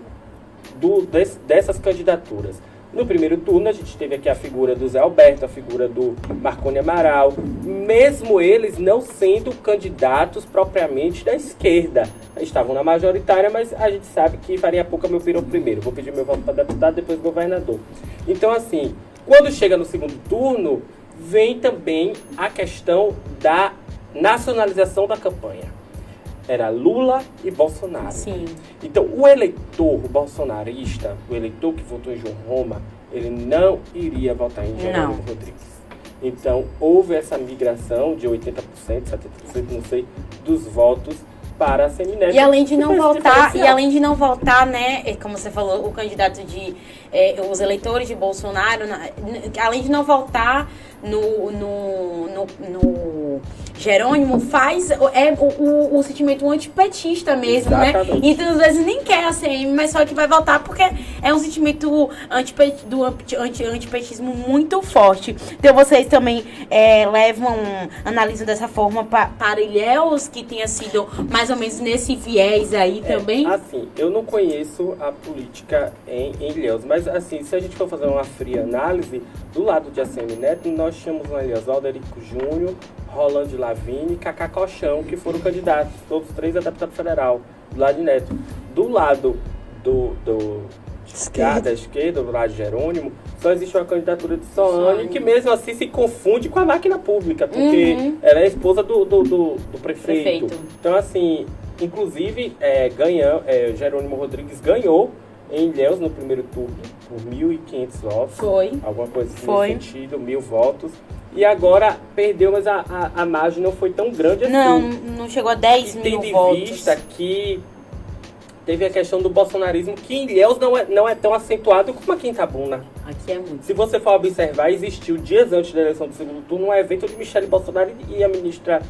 do, des, dessas candidaturas. No primeiro turno, a gente teve aqui a figura do Zé Alberto, a figura do Marconi Amaral, mesmo eles não sendo candidatos propriamente da esquerda. Estavam na majoritária, mas a gente sabe que faria pouco meu piro primeiro. Vou pedir meu voto para deputado, depois governador. Então, assim, quando chega no segundo turno, vem também a questão da nacionalização da campanha era Lula e Bolsonaro. Sim. Então, o eleitor bolsonarista, o eleitor que votou em João Roma, ele não iria votar em Jerônimo Rodrigues. Então, houve essa migração de 80%, 70%, não sei, dos votos para a Semineto. E além de não voltar, e além de não voltar, né, é, como você falou, o candidato de é, os eleitores de Bolsonaro, além de não voltar no, no, no, no Jerônimo faz é o, o, o sentimento antipetista mesmo, né? Exatamente. né? Então, às vezes, nem quer a CM, mas só que vai votar porque é um sentimento antipet, do anti, antipetismo muito forte. Então, vocês também é, levam, analisam dessa forma pa, para Ilhéus, que tenha sido mais ou menos nesse viés aí é, também? Assim, eu não conheço a política em, em Ilhéus, mas assim, se a gente for fazer uma fria análise, do lado de ACM Neto, nós tínhamos lá Ilhéus Alderico Júnior, Rolando Lavini e Cacá Colchão, que foram candidatos, todos três a deputado federal, do lado de Neto. Do lado do, do esquerda. da esquerda, do lado de Jerônimo, só existe uma candidatura de Soane, que mesmo assim se confunde com a máquina pública, porque uhum. ela é a esposa do, do, do, do prefeito. prefeito. Então, assim, inclusive, é, ganha, é, Jerônimo Rodrigues ganhou em Ilhéus no primeiro turno por 1.500 votos. Foi. Alguma coisa assim Foi. nesse sentido, mil votos. E agora perdeu, mas a, a, a margem não foi tão grande assim. Não, não chegou a 10 e mil tendo votos. em vista que teve a questão do bolsonarismo, que em Ilhéus não é, não é tão acentuado como aqui em Itabuna. Aqui é muito. Se você for observar, existiu dias antes da eleição do segundo turno um evento onde Michele Bolsonaro e a ministra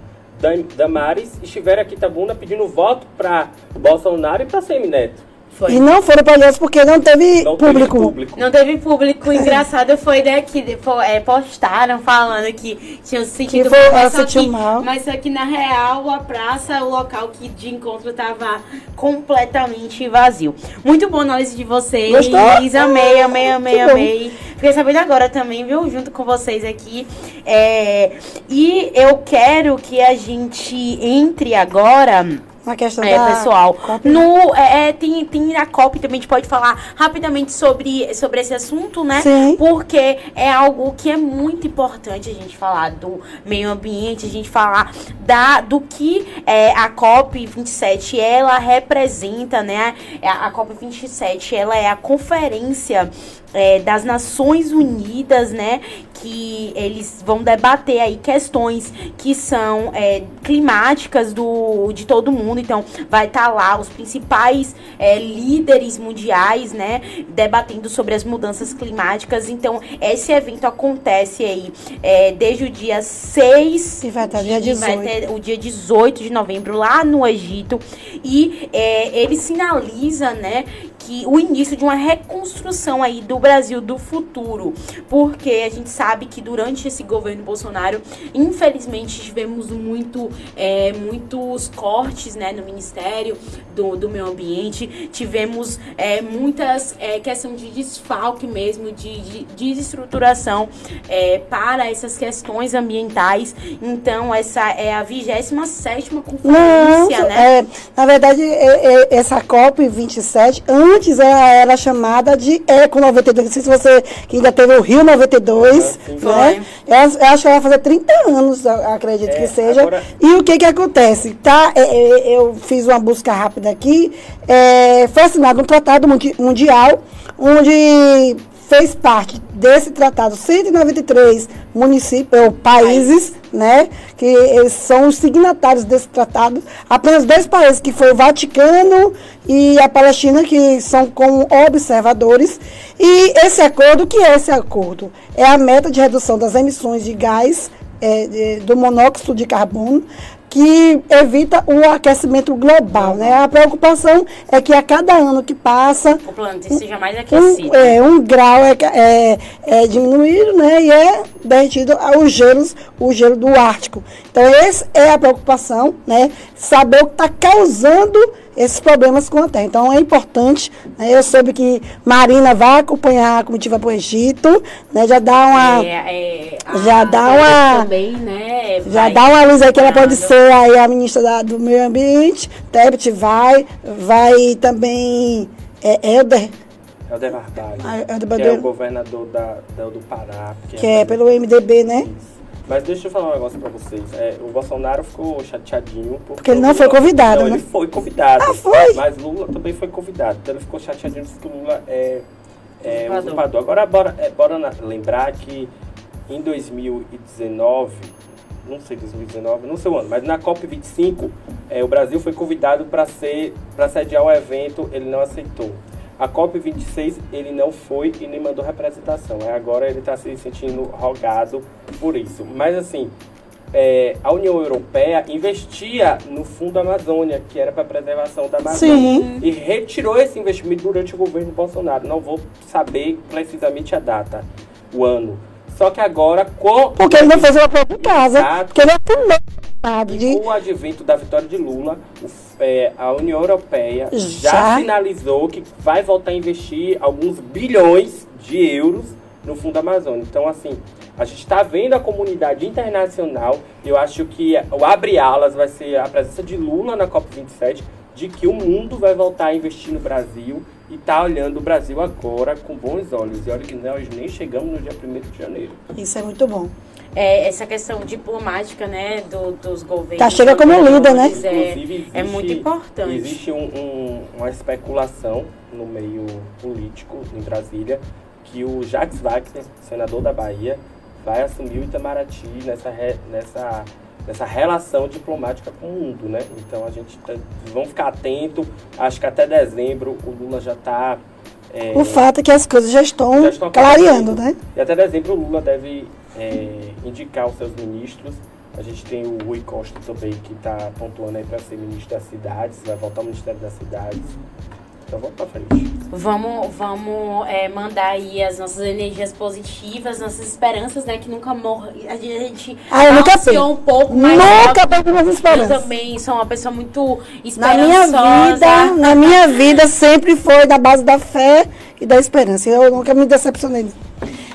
Damares estiveram aqui em Itabuna pedindo voto para Bolsonaro e para Semineto. Foi. E não foram para Ilhéus porque não teve não público. Teve público. Não teve público. Engraçado foi daqui, é, postaram falando que tinham se sentido foi, mal, só que, mal. Mas só que na real a praça, o local que de encontro estava completamente vazio. Muito boa análise de vocês. Gostou? Amei, amei, amei, amei. Fiquei sabendo agora também, viu? Junto com vocês aqui. É, e eu quero que a gente entre agora uma questão é, da pessoal. No, é, é, tem, tem a COP também, a gente pode falar rapidamente sobre, sobre esse assunto, né? Sim. Porque é algo que é muito importante a gente falar do meio ambiente, a gente falar da, do que é, a COP 27 ela representa, né? A, a COP 27 ela é a conferência é, das Nações Unidas, né? Que eles vão debater aí questões que são é, climáticas do, de todo mundo. Então, vai estar tá lá os principais é, líderes mundiais, né, debatendo sobre as mudanças climáticas. Então, esse evento acontece aí é, desde o dia 6 e vai estar dia 18. Vai ter o dia 18 de novembro lá no Egito. E é, ele sinaliza, né, que o início de uma reconstrução aí do Brasil do futuro, porque a gente sabe que durante esse governo Bolsonaro, infelizmente tivemos muito, é, muitos cortes, né, no Ministério do, do Meio Ambiente, tivemos é, muitas é, questão de desfalque mesmo, de, de, de desestruturação é, para essas questões ambientais. Então essa é a 27 sétima conferência, Não, né? É, na verdade, é, é, essa COP 27 antes ela era chamada de Eco 92. Não sei se você que ainda teve o Rio 92, Ah, sim. né? Eu, eu acho que ela vai fazer 30 anos, acredito É, que seja. agora- E o que que acontece? Tá, é, é, eu fiz uma busca rápida aqui. É, foi assinado um tratado mundi- mundial onde fez parte desse tratado 193 municípios ou países, né, que são os signatários desse tratado. Apenas dois países, que foi o Vaticano e a Palestina, que são como observadores. E esse acordo, que é esse acordo? É a meta de redução das emissões de gás é, de- do monóxido de carbono que evita o aquecimento global, né? A preocupação é que a cada ano que passa O planeta seja mais aquecido. um, é, um grau é, é, é diminuído, né? E é derretido os gelos, o gelo do Ártico. Então, essa é a preocupação, né? Saber o que está causando esses problemas com a Terra. Então, é importante. Né? Eu soube que Marina vai acompanhar a comitiva para o Egito, né? Já dá uma... É, é, a Já dá uma- Também, né? Já dá uma luz aí que ela pode Claro. ser aí a ministra da- do Meio Ambiente. Tebet vai, vai também é, Helder, Helder Barbalho, Ah, que é o governador da, da- do Pará. que é pelo MDB, né? Isso. Mas deixa eu falar um negócio pra vocês. É, o Bolsonaro ficou chateadinho. Porque ele não foi Lula- convidado, Não, né? ele foi convidado. Ah, foi? Mas Lula também foi convidado. Então ele ficou chateadinho porque o Lula é, é Usurpador. usurpador. Agora, bora, é, bora na- lembrar que em 2019, não sei 2019, não sei o ano, mas na COP25, é, o Brasil foi convidado para ser para sediar o evento, ele não aceitou. A COP26 ele não foi e nem mandou representação. Aí agora ele está se sentindo rogado por isso. Mas assim, é, a União Europeia investia no Fundo Amazônia, que era para a preservação da Amazônia. Sim. E retirou esse investimento durante o governo Bolsonaro. Não vou saber precisamente a data, o ano. Só que agora, com, Porque ele não fez uma própria casa. Exato. Porque ele é estado e com o advento da vitória de Lula, o é, a União Europeia já? Já? sinalizou que vai voltar a investir alguns bilhões de euros no Fundo Amazônia. Então, assim, a gente está vendo a comunidade internacional. Eu acho que o abre alas vai ser a presença de Lula na COP27, de que o mundo vai voltar a investir no Brasil e tá olhando o Brasil agora com bons olhos. E olha que nós nem chegamos no dia 1 de janeiro. Isso é muito bom. É, essa questão diplomática, né, do- dos governos. Tá, chega como líder, né? É, Inclusive, é muito importante. Existe um- um- uma especulação no meio político em Brasília que o Jacques Wagner, senador da Bahia, vai assumir o Itamaraty nessa, re- nessa, nessa relação diplomática com o mundo, né? Então a gente tá, vamos ficar atento. Acho que até dezembro o Lula já está O fato é que as coisas já estão, já estão clareando, né? E até dezembro o Lula deve é, indicar os seus ministros. A gente tem o Rui Costa também, que está pontuando aí para ser ministro das cidades, vai voltar ao Ministério das Cidades. Então vamos para frente. Vamos, vamos é, mandar aí as nossas energias positivas, nossas esperanças, né? Que nunca morre. A gente Ah, eu nunca um pouco, mas Nunca perco minhas eu esperanças. também sou uma pessoa muito Na minha esperançosa. vida, na minha vida sempre foi da base da fé e da esperança. Eu nunca me decepcionei.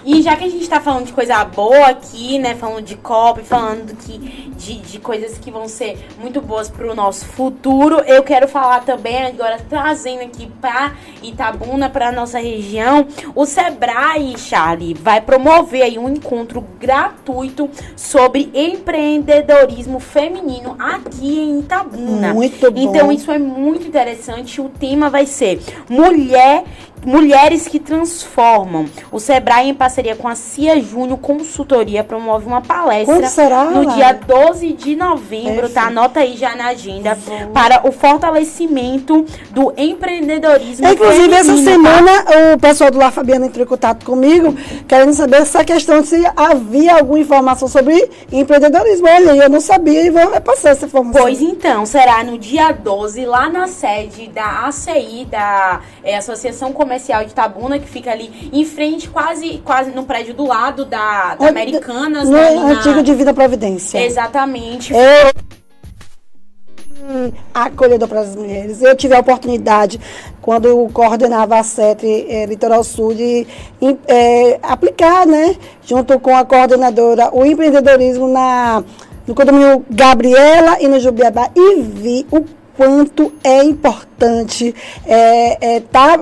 E já que a gente tá falando de coisa boa aqui, né? Falando de COP, falando que, de, de coisas que vão ser muito boas pro nosso futuro, eu quero falar também, agora trazendo aqui pra Itabuna, pra nossa região, o Sebrae, Charlie, vai promover aí um encontro gratuito sobre empreendedorismo feminino aqui em Itabuna. Muito bom. Então, isso é muito interessante. O tema vai ser Mulher Mulheres que Transformam. O Sebrae, em parceria com a CIA Júnior Consultoria, promove uma palestra Quando será, no Lara? dia 12 de novembro, Perfeito. tá? Anota aí já na agenda, para o fortalecimento do empreendedorismo É, Inclusive, essa feminino, tá? semana, o pessoal do La Fabiana entrou em contato comigo, querendo saber essa questão se havia alguma informação sobre empreendedorismo. Olha, eu não sabia e vou repassar essa informação. Pois então, será no dia 12, lá na sede da ACI, da é, Associação Comercial de Tabuna, que fica ali em frente, quase, quase no prédio do lado da, da É, Americanas. No né, ali na- antigo Divina Providência. Exatamente. É acolhedor para as mulheres. Eu tive a oportunidade, quando eu coordenava a SET eh, Litoral Sul, de eh, aplicar, né, junto com a coordenadora, o empreendedorismo na, no condomínio Gabriela e no Jubiabá e vi o quanto é importante estar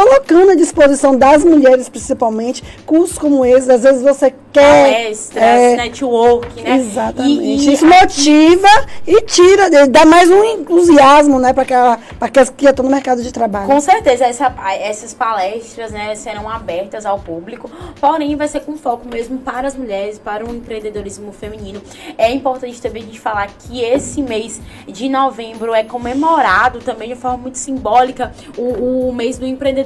colocando à disposição das mulheres, principalmente, cursos como esse. Às vezes você quer. Palestras, é, network, né? Exatamente. E- e Isso motiva e tira, dá mais um entusiasmo, né, para aquelas que estão no mercado de trabalho. Com certeza, essa- essas palestras né, serão abertas ao público, porém vai ser com foco mesmo para as mulheres, para o empreendedorismo feminino. É importante também a gente falar que esse mês de novembro é comemorado também de forma muito simbólica o, o mês do empreendedorismo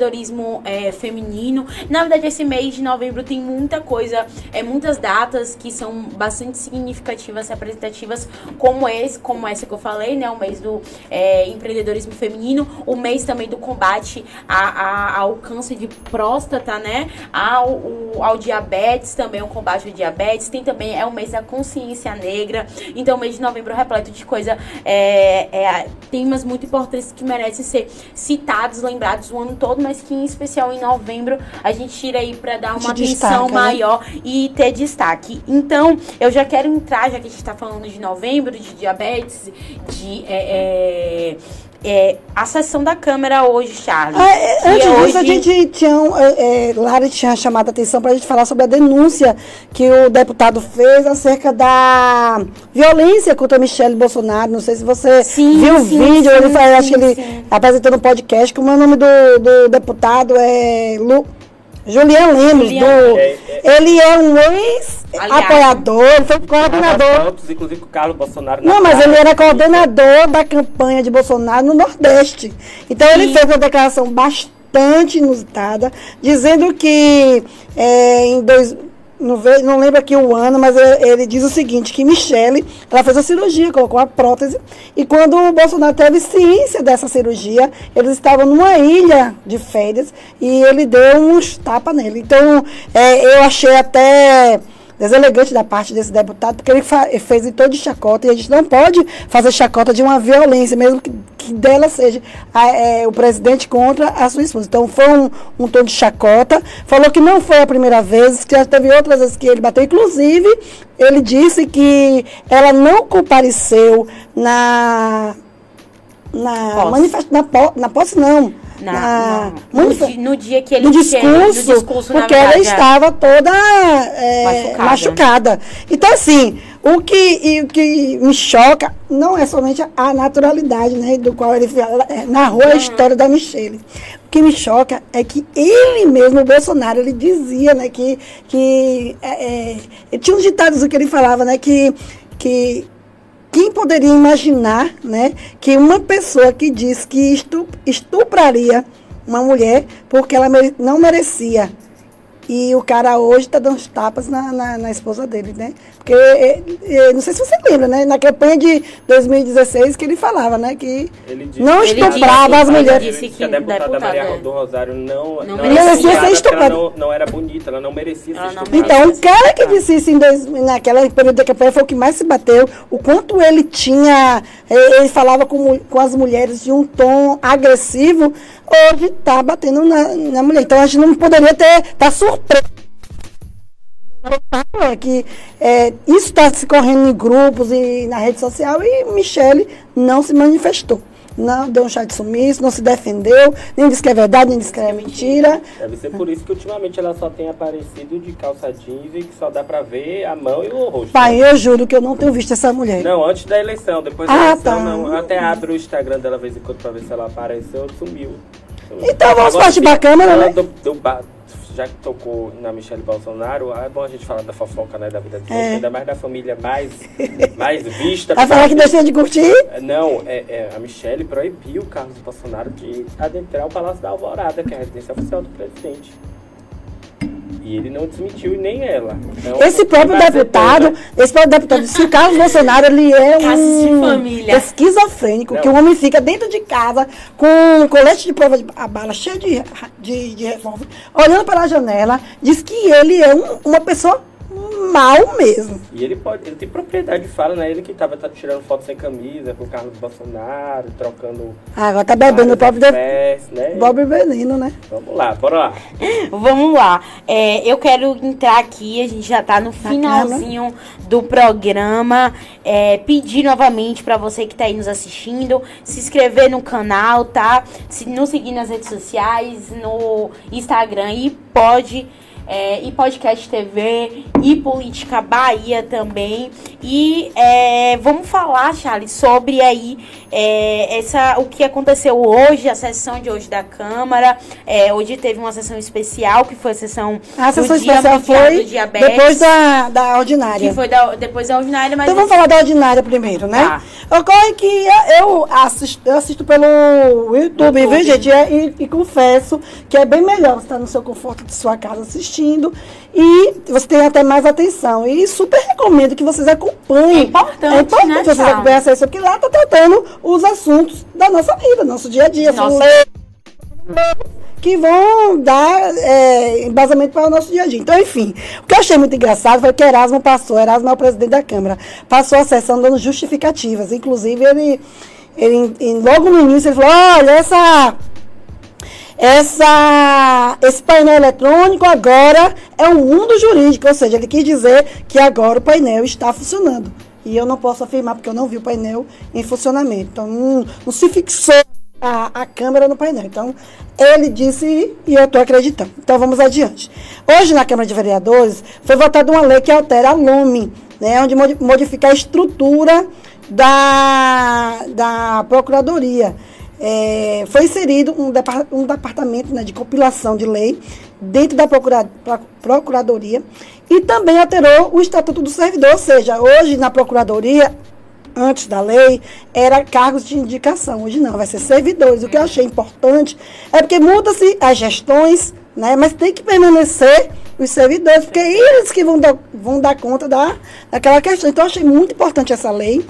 é, feminino. Na verdade, esse mês de novembro tem muita coisa, é, muitas datas que são bastante significativas, representativas, como esse, como essa que eu falei, né? O mês do é, empreendedorismo feminino, o mês também do combate a- a- ao câncer de próstata, né? Ao, o- ao diabetes, também o combate ao diabetes. Tem também, é o mês da consciência negra. Então, o mês de novembro é repleto de coisa, é, é, temas muito importantes que merecem ser citados, lembrados o ano todo, mas que em especial em novembro a gente tira aí para dar uma atenção destaca, né? maior e ter destaque. Então, eu já quero entrar, já que a gente tá falando de novembro, de diabetes, de é, é, é, a sessão da Câmara hoje, Charles. Ah, é, que antes é disso, a gente tinha. um, é, é, Lara tinha chamado a atenção para a gente falar sobre a denúncia que o deputado fez acerca da violência contra Michele Bolsonaro. Não sei se você Sim, viu o sim, vídeo, sim, ele faz, acho que ele apresentou no podcast, como é o nome do, do deputado é Lu, Julian Lemos. Julian. do- É, Ele é um ex-apoiador, ele foi coordenador. Santos, inclusive com o Carlos Bolsonaro. na Não, mas ele era coordenador da campanha de Bolsonaro no Nordeste. Então ele Sim. fez uma declaração bastante inusitada, dizendo que é, em dois. Não, ve- não lembro aqui o ano, mas é, ele diz o seguinte, que Michele, ela fez a cirurgia, colocou a prótese, e quando o Bolsonaro teve ciência dessa cirurgia, eles estavam numa ilha de férias, e ele deu uns tapas nele. Então, é, eu achei até deselegante da parte desse deputado, porque ele fez em todo de chacota, e a gente não pode fazer chacota de uma violência, mesmo que, que dela seja a- é, o presidente contra a sua esposa. Então foi um, um tom de chacota, falou que não foi a primeira vez, que já teve outras vezes que ele bateu, inclusive ele disse que ela não compareceu na na manifesta- na, na posse não Na- na no, no dia que ele no chega- discurso, no discurso porque ela verdade, é. estava toda é, Machucada. machucada. Então, assim, o que, e o que me choca não é somente a naturalidade, né, do qual ele é, narrou a história da Michelle. O que me choca é que ele mesmo, o Bolsonaro, ele dizia, né, que, que é, é, tinha uns ditados que ele falava, né, que, que quem poderia imaginar, né, que uma pessoa que diz que estu- estupraria uma mulher porque ela não merecia. E o cara hoje está dando tapas na, na, na esposa dele, né? Porque, é, é, não sei se você lembra, né? Na campanha de 2016 que ele falava, né? Que Ele disse, não Ele estuprava disse- as ele mulheres. disse que a deputada deputada, Maria é. do Rosário não, Não não, merecia era ser estuprada não, não era bonita, ela não merecia ser Ela não estuprada. Então, o cara que disse isso em dois, naquela período da campanha foi o que mais se bateu. O quanto ele tinha. eh, Ele falava com, com as mulheres de um tom agressivo, hoje está batendo na, na mulher. Então a gente não poderia ter. Tá surpreso. É que eh, isso está se correndo em grupos e na rede social e Michele não se manifestou. Não deu um chá de sumiço, não se defendeu, nem disse que é verdade, nem disse que é mentira. Deve ser por isso que ultimamente ela só tem aparecido de calça jeans e que só dá pra ver a mão e o rosto. Pai, eu juro que eu não tenho visto essa mulher. Não, antes da eleição, depois da Ah, eleição tá. não. Eu até abro o Instagram dela de vez em quando pra ver se ela apareceu, sumiu. Então vamos Agora, partir pra Câmara, ela né? do- do ba- já que tocou na Michelle Bolsonaro, é bom a gente falar da fofoca, né, da vida dos outros, É. ainda mais da família mais, mais vista. Vai falar que deixei de curtir? Não, é, é, a Michelle proibiu o Carlos Bolsonaro de adentrar o Palácio da Alvorada, que é a residência oficial do presidente. E ele não desmentiu, e nem ela. Então, Esse próprio deputado, esse próprio deputado disse que o Carlos Bolsonaro ele é um esquizofrênico, Não. que o homem fica dentro de casa com um colete de prova de a bala cheio de, de, de revólver, olhando para a janela, diz que ele é um- uma pessoa mal mesmo. E ele pode, ele tem propriedade de fala, né? Ele que tava tá tirando foto sem camisa com o Carlos Bolsonaro, trocando. Ah, Agora tá bebendo o próprio de, fés, né? Bob né? Vamos lá, bora lá. Vamos lá. É, eu quero entrar aqui, a gente já tá no finalzinho do programa. É, pedir novamente pra você que tá aí nos assistindo, se inscrever no canal, tá? Se nos seguir nas redes sociais, no Instagram e pode. É, e podcast TV e Política Bahia também. E é, vamos falar, Charles, sobre aí é, essa, o que aconteceu hoje, a sessão de hoje da Câmara. É, hoje teve uma sessão especial, que foi a sessão A sessão do Dia especial foi do Diabetes. depois da, da ordinária. Que foi da- depois da ordinária, mas Então vamos falar da ordinária primeiro, né? Ocorre que eu assisto, eu assisto pelo YouTube, YouTube. viu, gente? E, e confesso que é bem melhor você estar no seu conforto de sua casa assistindo e você tem até mais atenção. E super recomendo que vocês acompanhem. É importante, É importante né, vocês Thiago? acompanharem essa isso, porque lá está tratando os assuntos da nossa vida, nosso dia a dia. Nossa. que vão dar é, embasamento para o nosso dia a dia. Então, enfim, o que eu achei muito engraçado foi que Erasmo passou, Erasmo é o presidente da Câmara, passou a sessão dando justificativas. Inclusive, ele, ele logo no início, ele falou, olha, essa essa, esse painel eletrônico agora é um mundo jurídico, ou seja, ele quis dizer que agora o painel está funcionando. E eu não posso afirmar porque eu não vi o painel em funcionamento. Então, não, não se fixou a, a câmera no painel. Então, ele disse e eu estou acreditando. Então, vamos adiante. Hoje, na Câmara de Vereadores, foi votada uma lei que altera a LOME, né, onde modi- modifica a estrutura da, da Procuradoria. É, foi inserido um, depar- um departamento né, de compilação de lei dentro da procura- pro- Procuradoria e também alterou o Estatuto do Servidor, ou seja, hoje na Procuradoria, antes da lei, era cargos de indicação, hoje não, vai ser servidores. O que eu achei importante é porque muda-se as gestões, né, mas tem que permanecer os servidores, porque eles que vão dar, vão dar conta da, daquela questão. Então, eu achei muito importante essa lei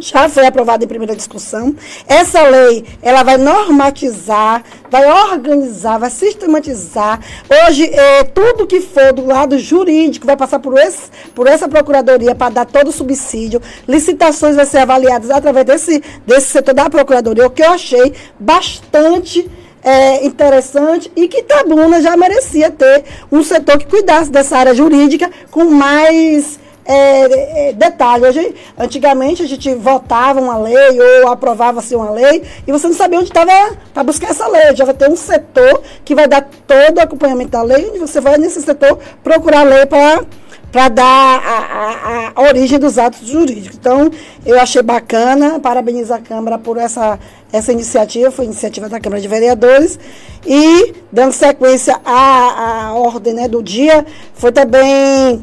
já foi aprovada em primeira discussão. Essa lei, ela vai normatizar, vai organizar, vai sistematizar. Hoje, eh, tudo que for do lado jurídico vai passar por, esse, por essa procuradoria para dar todo o subsídio. Licitações vão ser avaliadas através desse, desse setor da procuradoria, o que eu achei bastante é, interessante e que Tabuna já merecia ter um setor que cuidasse dessa área jurídica com mais é, é, detalhe. Hoje, antigamente a gente votava uma lei ou aprovava-se uma lei e você não sabia onde estava para buscar essa lei. Já vai ter um setor que vai dar todo o acompanhamento da lei e você vai nesse setor procurar a lei para para dar a, a- a origem dos atos jurídicos. Então, eu achei bacana, parabenizo a Câmara por essa, essa iniciativa, foi iniciativa da Câmara de Vereadores, e dando sequência à, à ordem né, do dia, foi também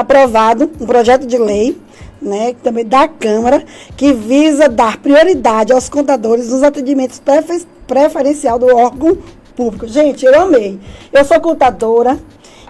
aprovado um projeto de lei, né, também da Câmara, que visa dar prioridade aos contadores nos atendimentos prefe- preferencial do órgão público. Gente, eu amei. Eu sou contadora,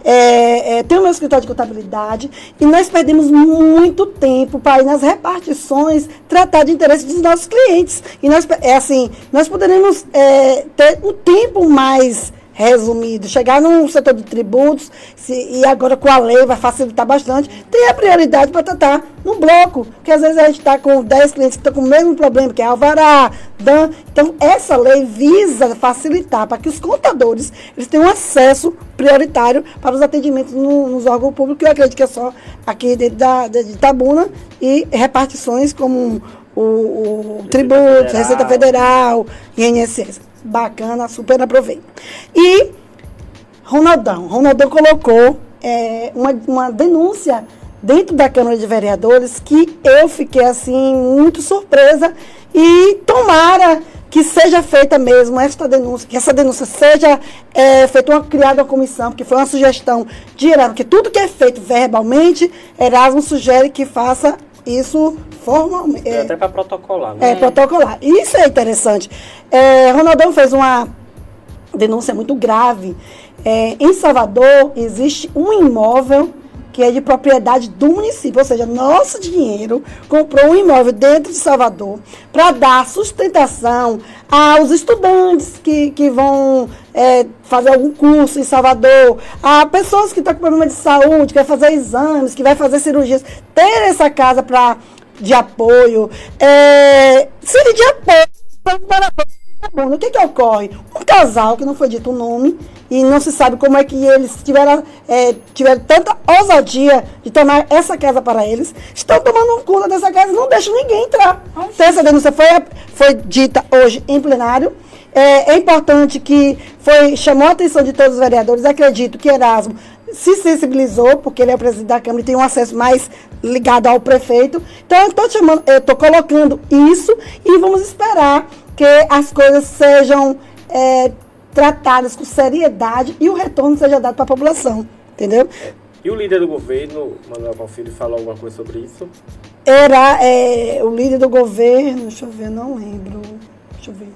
é, é, tenho meu escritório de contabilidade e nós perdemos muito tempo para ir nas repartições tratar de interesses dos nossos clientes. E nós, é assim, nós poderíamos é, ter um tempo mais resumido, chegar num setor de tributos, se- e agora com a lei vai facilitar bastante, tem a prioridade para tratar no bloco, porque às vezes a gente está com 10 clientes que estão com o mesmo problema, que é Alvará, Dan. Então, essa lei visa facilitar para que os contadores eles tenham acesso prioritário para os atendimentos no- nos órgãos públicos, que eu acredito que é só aqui dentro da, de de Itabuna, e repartições como o, o tributo, Federal. Receita Federal, INSS. Bacana, super aproveito. E Ronaldão. Ronaldão colocou é, uma, uma denúncia dentro da Câmara de Vereadores que eu fiquei assim muito surpresa e tomara que seja feita mesmo esta denúncia, que essa denúncia seja é, feita uma criada uma comissão, porque foi uma sugestão de Erasmo, que tudo que é feito verbalmente, Erasmo sugere que faça isso formalmente. É, até para protocolar, né? É, protocolar. Isso é interessante. É, Ronaldão fez uma denúncia muito grave. É, em Salvador existe um imóvel que é de propriedade do município, ou seja, nosso dinheiro comprou um imóvel dentro de Salvador para dar sustentação aos estudantes que, que vão é, fazer algum curso em Salvador, a pessoas que estão com problema de saúde, que vai fazer exames, que vai fazer cirurgias, ter essa casa para de apoio, é, de apoio. para bom, o que que ocorre? Um casal, que não foi dito o nome, e não se sabe como é que eles tiveram, é, tiveram tanta ousadia de tomar essa casa para eles, estão tomando conta dessa casa e não deixam ninguém entrar. Então, essa denúncia foi, foi dita hoje em plenário. É, é, importante que foi, chamou a atenção de todos os vereadores. Acredito que Erasmo se sensibilizou, porque ele é o presidente da Câmara e tem um acesso mais ligado ao prefeito. Então, eu estou colocando isso e vamos esperar que as coisas sejam é, tratadas com seriedade e o retorno seja dado para a população. Entendeu? E o líder do governo, Manuel Confilho, falou alguma coisa sobre isso? Era é, o líder do governo, deixa eu ver, não lembro. Deixa eu ver.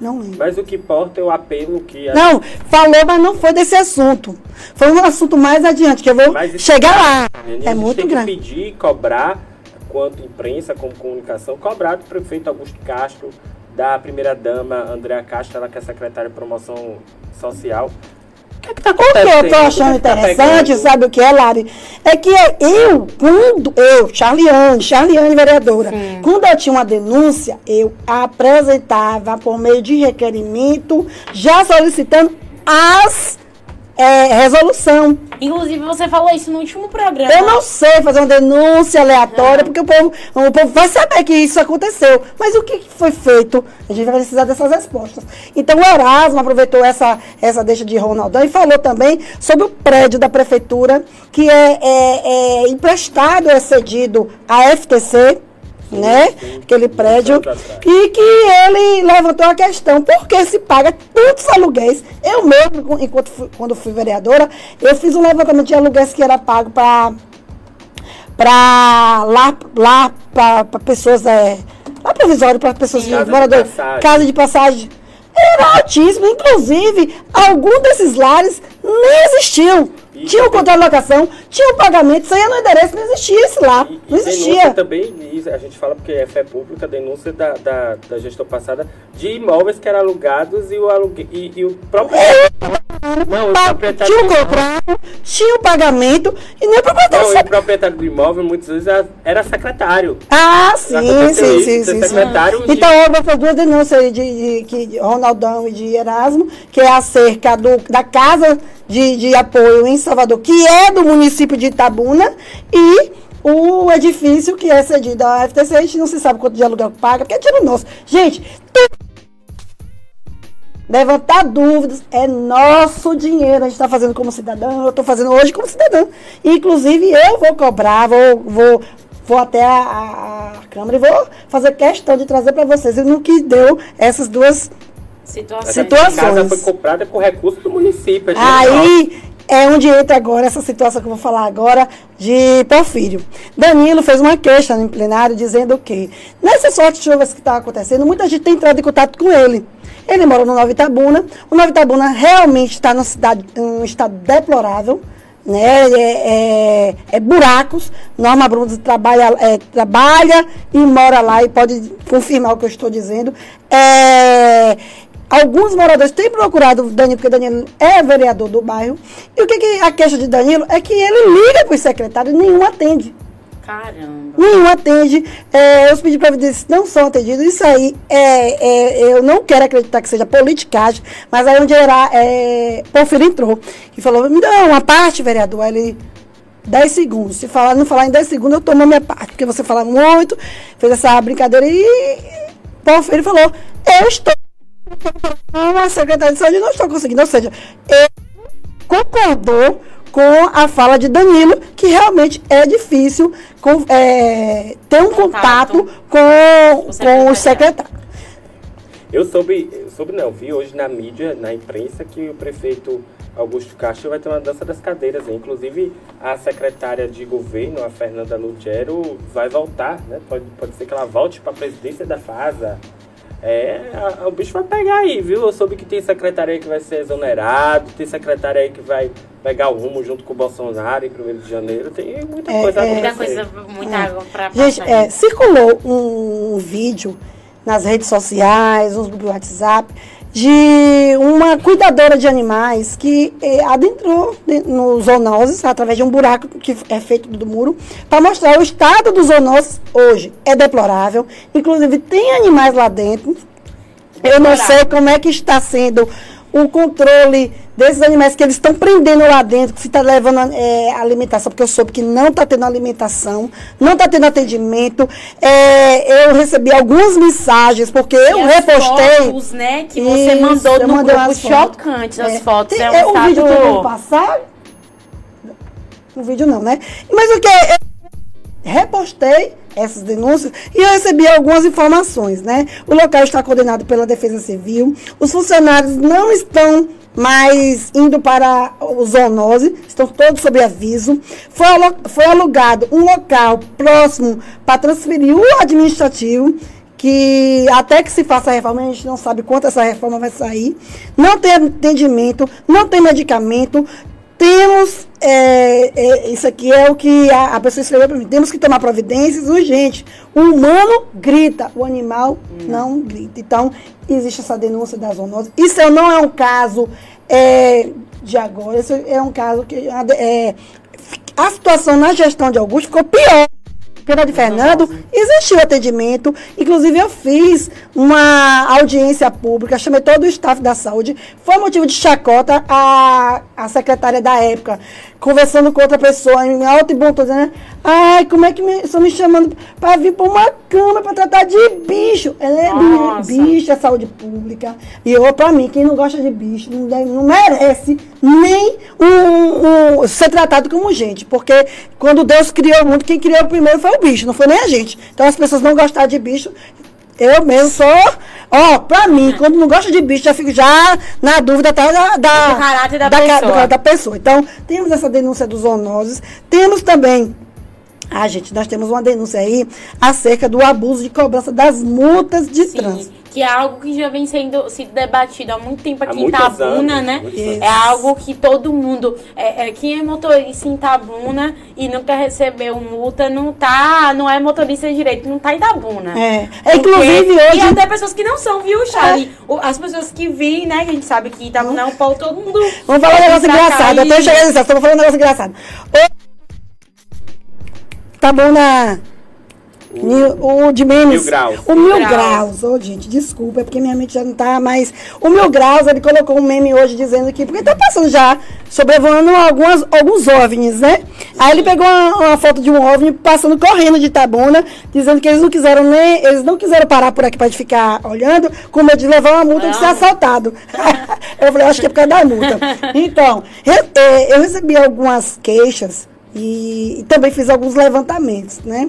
Não lembro. Mas o que importa é o apelo que. A... Não, falou, mas não foi desse assunto. Foi um assunto mais adiante, que eu vou chegar lá. É muito tem grande. Que pedir, cobrar quanto imprensa, como comunicação, cobrado do prefeito Augusto Castro, da primeira-dama Andréa Castro, ela que é secretária de promoção social. O que, é que tá acontecendo? O que eu tô achando tá interessante, tá sabe o que é, Lari? É que eu, quando eu, Charliane, Charliane vereadora, Sim. quando eu tinha uma denúncia, eu apresentava por meio de requerimento, já solicitando as é, resolução. Inclusive, você falou isso no último programa. Eu não sei fazer uma denúncia aleatória, não. porque o povo, o povo vai saber que isso aconteceu. Mas o que foi feito? A gente vai precisar dessas respostas. Então, o Erasmo aproveitou essa, essa deixa de Ronaldão e falou também sobre o prédio da prefeitura, que é, é, é emprestado, é cedido à FTC né? Aquele prédio. E que ele levantou a questão, por que se paga tantos aluguéis? Eu mesmo, enquanto fui, quando fui vereadora, eu fiz um levantamento de aluguéis que era pago para para lá, lá para pessoas, é, lá provisório para pessoas de moradores, casa de passagem. Era altíssimo, inclusive, algum desses lares nem existiam. Tinha o contrato de locação, tinha o pagamento, isso aí no endereço, não existia isso lá. E, não existia. também, a gente fala porque é fé pública, denúncia da, da, da gestão passada de imóveis que eram alugados e o, alugue, e, e o próprio. É, não. Tinha o contrato, tinha o pagamento e nem o proprietário. Não, o proprietário do imóvel muitas vezes era secretário. Ah, sim, sim, sim, sim, secretário sim. De... Então, houve essas duas denúncias aí de, de, de Ronaldão e de Erasmo, que é acerca do, da casa de, de apoio em Salvador, que é do município de Itabuna, e o edifício que é cedido à FTC, a gente não se sabe quanto de aluguel paga, porque é dinheiro nosso. Gente, levantar dúvidas é nosso dinheiro. A gente está fazendo como cidadão, eu estou fazendo hoje como cidadão. Inclusive, eu vou cobrar, vou, vou, vou até a, a, a Câmara e vou fazer questão de trazer para vocês. E no que deu essas duas situações. situações. A casa foi comprada com recurso do município. É Aí é onde entra agora essa situação que eu vou falar agora de Porfírio. Danilo fez uma queixa no plenário dizendo que nessas fortes chuvas que estão tá acontecendo, muita gente tem entrado em contato com ele. Ele mora no Nova Itabuna. O Nova Itabuna realmente está num estado deplorável. Né? É, é, é buracos. Norma Bruns trabalha, é, trabalha e mora lá e pode confirmar o que eu estou dizendo. É, Alguns moradores têm procurado Danilo, porque Danilo é vereador do bairro. E o que, que a queixa de Danilo é que ele liga para os secretários e nenhum atende. Caramba. Nenhum atende. É, os pedidos de previdência não são atendidos. Isso aí, é, é, eu não quero acreditar que seja politicagem, mas aí onde era, é, entrou e falou: me dá uma parte, vereador. Aí ele. 10 segundos. Se falar, não falar em 10 segundos, eu tomo a minha parte. Porque você fala muito, fez essa brincadeira e Porfírio falou: Eu estou a secretária de saúde não está conseguindo. Ou seja, ele concordou com a fala de Danilo, que realmente é difícil com, é, ter um contato, contato com, com o secretário. Eu soube, soube não, vi hoje na mídia, na imprensa, que o prefeito Augusto Castro vai ter uma dança das cadeiras. Né? Inclusive, a secretária de governo, a Fernanda Lugero, vai voltar, né? Pode, pode ser que ela volte para a presidência da FASA. É, a, a, o bicho vai pegar aí, viu? Eu soube que tem secretária aí que vai ser exonerado, tem secretária aí que vai pegar o rumo junto com o Bolsonaro em 1 de janeiro. Tem muita é, coisa é, Muita coisa, muita é. água pra Gente, é, circulou um, um vídeo nas redes sociais, grupos do WhatsApp, de uma cuidadora de animais que eh, adentrou nos zoonoses através de um buraco que é feito do muro para mostrar o estado dos zoonoses hoje. É deplorável. Inclusive, tem animais lá dentro. Eu não sei como é que está sendo o controle desses animais que eles estão prendendo lá dentro, que se está levando é, alimentação, porque eu soube que não está tendo alimentação, não está tendo atendimento. É, eu recebi algumas mensagens, porque eu e repostei. Fotos, né, que você isso, mandou no grupo chocantes, as é, fotos. Tem, é um é, o vídeo tem passar? O vídeo não, né? Mas o que? Eu repostei essas denúncias e eu recebi algumas informações, né? O local está coordenado pela Defesa Civil, os funcionários não estão mais indo para o zoonose, estão todos sob aviso. Foi, foi alugado um local próximo para transferir o administrativo, que até que se faça a reforma, a gente não sabe quanto essa reforma vai sair. Não tem atendimento, não tem medicamento, temos, é, é, isso aqui é o que a, a pessoa escreveu para mim, temos que tomar providências urgentes. O humano grita, o animal não, não grita. Então, existe essa denúncia da zoonose. Isso não é um caso é, de agora, isso é um caso que é, a situação na gestão de Augusto ficou pior pela de Fernando, existiu atendimento. Inclusive, eu fiz uma audiência pública, chamei todo o staff da saúde. Foi motivo de chacota a, a secretária da época, conversando com outra pessoa, em alto e bom tô dizendo, ai, como é que me, estão me chamando para vir para uma cama para tratar de bicho? Ela é Nossa. bicho, é saúde pública. E eu, para mim, quem não gosta de bicho, não, deve, não merece nem um, um, ser tratado como gente. Porque quando Deus criou o mundo, quem criou primeiro foi o bicho, não foi nem a gente. Então as pessoas não gostarem de bicho, eu mesmo sou. Ó, pra mim, quando não gosta de bicho, já fico já na dúvida tá, da, da, do caráter da, da, pessoa. da pessoa. Então, temos essa denúncia dos zoonoses. Temos também ah, gente, nós temos uma denúncia aí acerca do abuso de cobrança das multas de Sim, trânsito. Que é algo que já vem sendo, sendo debatido há muito tempo aqui há em Itabuna, anos, né? É algo que todo mundo. É, é, quem é motorista em Itabuna e nunca recebeu multa, não tá. Não é motorista direito, não tá em Itabuna. É. é inclusive hoje. E até pessoas que não são, viu, Charlie? É. As pessoas que vêm, né? Que a gente sabe que Itabuna é um pau, todo mundo. Vamos falar um negócio engraçado. Até chegar nesse estamos falando um negócio engraçado. Tá bom na. O, o de memes. Mil graus. O mil, mil graus. Ô, oh, gente, desculpa, é porque minha mente já não tá mais. O mil graus, ele colocou um meme hoje dizendo que. Porque tá passando já, sobrevoando algumas, alguns OVNIs, né? Aí ele pegou uma, uma, foto de um OVNI passando correndo de Tabuna, dizendo que eles não quiseram nem. Eles não quiseram parar por aqui pra ficar olhando, com medo de levar uma multa não. de ser assaltado. eu falei, acho que é por causa da multa. Então, eu, é, eu recebi algumas queixas e, e também fiz alguns levantamentos, né?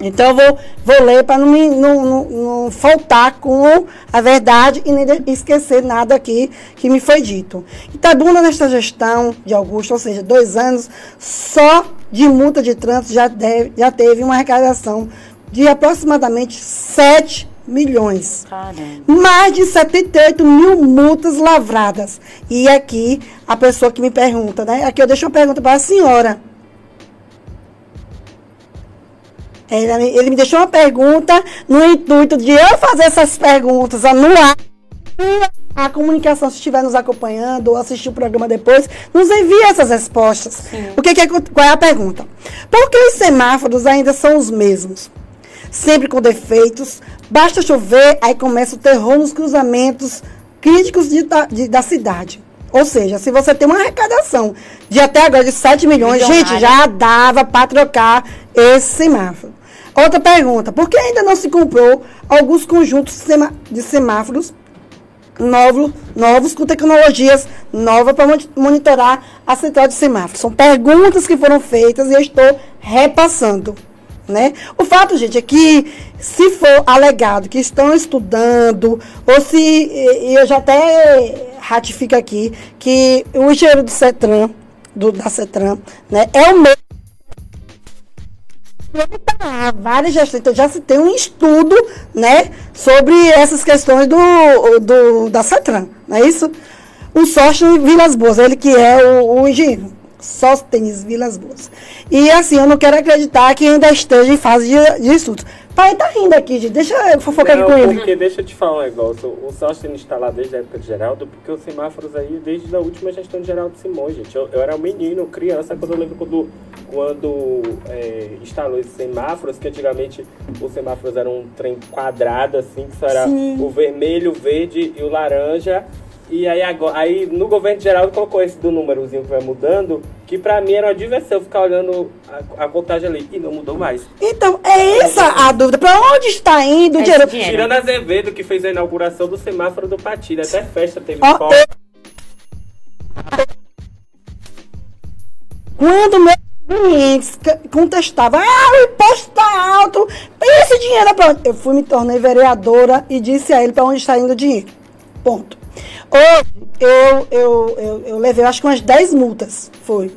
Então eu vou, vou ler para não, não, não, não, faltar com a verdade e nem esquecer nada aqui que me foi dito. Itabuna, nesta gestão de Augusto, ou seja, dois anos, só de multa de trânsito já, deve, já teve uma arrecadação de aproximadamente 7 milhões. Caramba. Mais de 78 mil multas lavradas. E aqui a pessoa que me pergunta, né? Aqui eu deixo uma pergunta para a senhora. Ele, me deixou uma pergunta no intuito de eu fazer essas perguntas no ar. A comunicação, se estiver nos acompanhando ou assistir o programa depois, nos envie essas respostas. Sim. O que, que é, qual é a pergunta? Por que os semáforos ainda são os mesmos? Sempre com defeitos, basta chover, aí começa o terror nos cruzamentos críticos de, de, da cidade. Ou seja, se você tem uma arrecadação de até agora de 7 milhões, gente, já dava para trocar esse semáforo. Outra pergunta: por que ainda não se comprou alguns conjuntos de semáforos novos, novos com tecnologias novas para monitorar a central de semáforos? São perguntas que foram feitas e eu estou repassando. Né? O fato, gente, é que se for alegado que estão estudando, ou se, e eu já até ratifico aqui, que o engenheiro do CETRAN, do, da CETRAN, né, é o mesmo várias gestões. Então, já se tem um estudo né, sobre essas questões do, do, da CETRAN, não é isso? O Sócio Vilas Boas, ele que é o, o engenheiro. Sóstenes Vilas Boas. E assim, eu não quero acreditar que ainda esteja em fase de, de estudos. Pai tá rindo aqui, gente. Deixa eu fofocar não, aqui com ele. Porque deixa eu te falar um negócio. O Sóstenes está lá desde a época de Geraldo, porque os semáforos aí, desde a última gestão de Geraldo Simões, gente. Eu, eu era um menino, criança, quando eu lembro quando, quando é, instalou esses semáforos, que antigamente os semáforos eram um trem quadrado, assim, que só era Sim. o vermelho, o verde e o laranja. E aí, agora, aí no governo geral colocou esse do númerozinho que vai mudando, que pra mim era uma diversão ficar olhando a, a contagem ali. E não mudou mais. Então, é essa a dúvida. Pra onde está indo o dinheiro? dinheiro? Tirando Azevedo, que fez a inauguração do semáforo do Patilha. Até festa teve oh, eu... Quando meus clientes contestavam, ah, o imposto está alto, esse dinheiro é pra onde? Eu fui, me tornei vereadora e disse a ele para onde está indo o dinheiro. Ponto. Hoje, eu, eu, eu, eu levei, acho que umas 10 multas. Foi.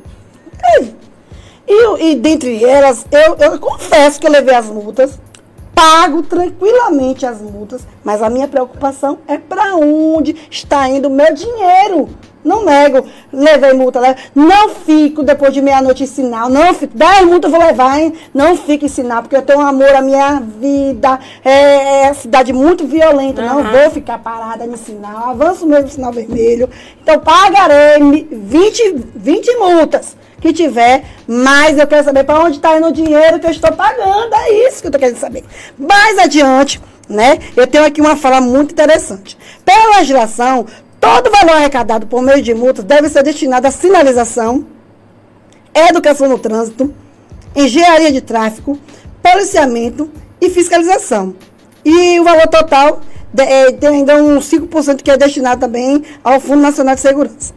E, e dentre elas, eu, eu confesso que eu levei as multas, pago tranquilamente as multas, mas a minha preocupação é para onde está indo o meu dinheiro. Não nego, levei multa, levo. não fico depois de meia-noite em sinal, não fico, dez multas eu vou levar, hein? Não fico em sinal, porque eu tenho um amor à minha vida, é, é cidade muito violenta, uhum. não vou ficar parada no sinal, avanço mesmo sinal vermelho. Então pagarei 20, 20 multas que tiver, mas eu quero saber para onde está indo o dinheiro que eu estou pagando, é isso que eu estou querendo saber. Mais adiante, né, eu tenho aqui uma fala muito interessante. Pela legislação, Todo valor arrecadado por meio de multas deve ser destinado à sinalização, educação no trânsito, engenharia de tráfego, policiamento e fiscalização. E o valor total é, tem ainda um 5% que é destinado também ao Fundo Nacional de Segurança.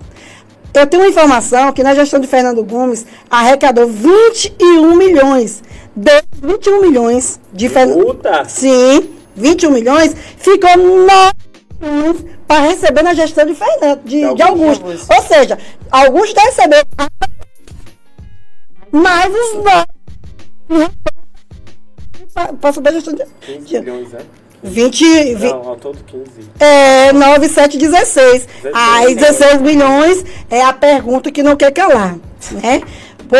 Eu tenho uma informação que na gestão de Fernando Gomes arrecadou 21 milhões. De 21 milhões de Fernando. Sim, 21 milhões, ficou 9 para receber na gestão de Fernando, de, de, de Augusto. Augusto. Ou seja, Augusto está recebendo mais os nove para subir a gestão de. 15 milhões, é? 20, Não, ao todo 15. É, 9, 7, 16. 16 Aí 16 milhões é a pergunta que não quer calar, né? Por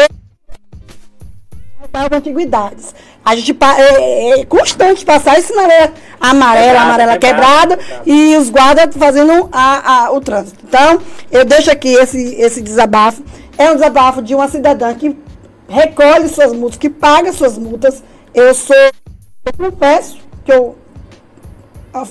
antiguidades. A gente é, é constante passar esse amarela, amarela quebrada, quebrada, e os guardas fazendo a, a, o trânsito. Então, eu deixo aqui esse, esse desabafo. É um desabafo de uma cidadã que recolhe suas multas, que paga suas multas. Eu sou, eu confesso que eu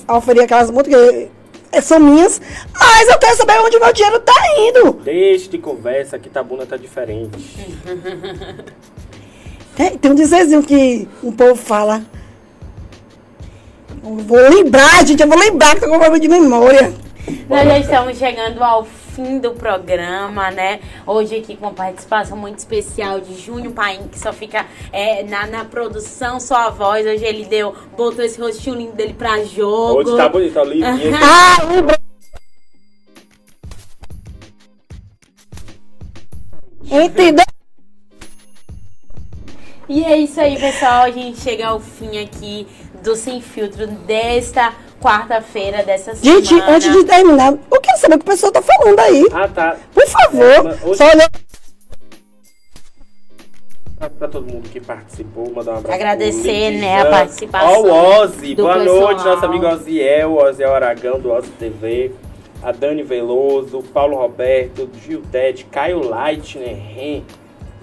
oferi aquelas multas que são minhas, mas eu quero saber onde meu dinheiro está indo. Deixe de conversa que Tabuna tá diferente. Tem, tem um dizerzinho que um povo fala. Eu vou lembrar, gente, eu vou lembrar que eu com de memória. Nós já estamos chegando ao fim do programa, né? Hoje aqui com uma participação muito especial de Júnior Paim, que só fica é, na, na produção, só a voz. Hoje ele deu, botou esse rostinho lindo dele pra jogo. Hoje tá bonito, tá lindo. ah, Entendeu? E é isso aí, pessoal. A gente chega ao fim aqui do Sem Filtro desta quarta-feira dessa semana. Gente, antes de terminar, eu quero saber o que o pessoal tá falando aí. Ah, tá. Por favor, é, hoje... só olha... Pra todo mundo que participou, mandar um abraço. Agradecer, né, a participação. Ó, o Ozzy. Boa pessoal. noite, nosso amigo Oziel, Oziel Aragão, do Ozzy TV. A Dani Veloso, Paulo Roberto, Gil Ted, Caio Leitner, né,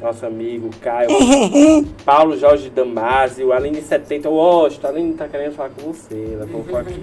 nosso amigo Caio, Paulo Jorge Damásio, Aline 70, Washington, a Aline tá querendo falar com você, ela colocou aqui.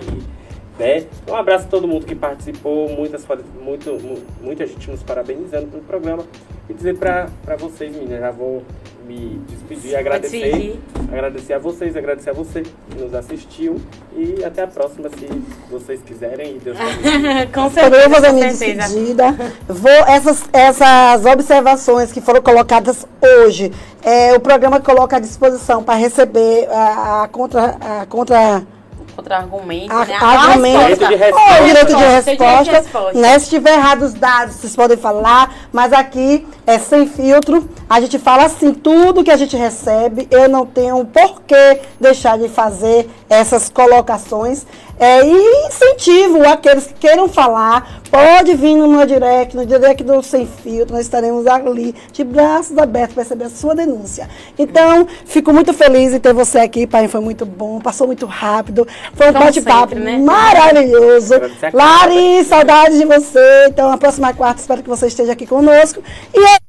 Né? Um abraço a todo mundo que participou, muitas, muito, muita gente nos parabenizando pelo programa. E dizer pra vocês, meninas, já vou me despedir e agradecer. despedir. Agradecer a vocês, agradecer a você que nos assistiu. E até a próxima, se vocês quiserem. E Deus com Eu certeza, vou fazer minha despedida. Vou, essas, essas observações que foram colocadas hoje, é, o programa coloca à disposição para receber a, a contra. A contra Contra-argumento, a, né? argumento, Direito de ou resposta. direito de Direito de resposta, resposta. né? Se tiver errado os dados, vocês podem falar, mas aqui é sem filtro, a gente fala assim, tudo que a gente recebe, eu não tenho por que deixar de fazer essas colocações. É, e incentivo aqueles que queiram falar, pode vir no meu direct, no direct do Sem Filtro, nós estaremos ali de braços abertos para receber a sua denúncia. Então, fico muito feliz em ter você aqui, pai, foi muito bom, passou muito rápido, foi um bate-papo né? maravilhoso. A Lari, saudades de você. Então, a próxima quarta, espero que você esteja aqui conosco. E é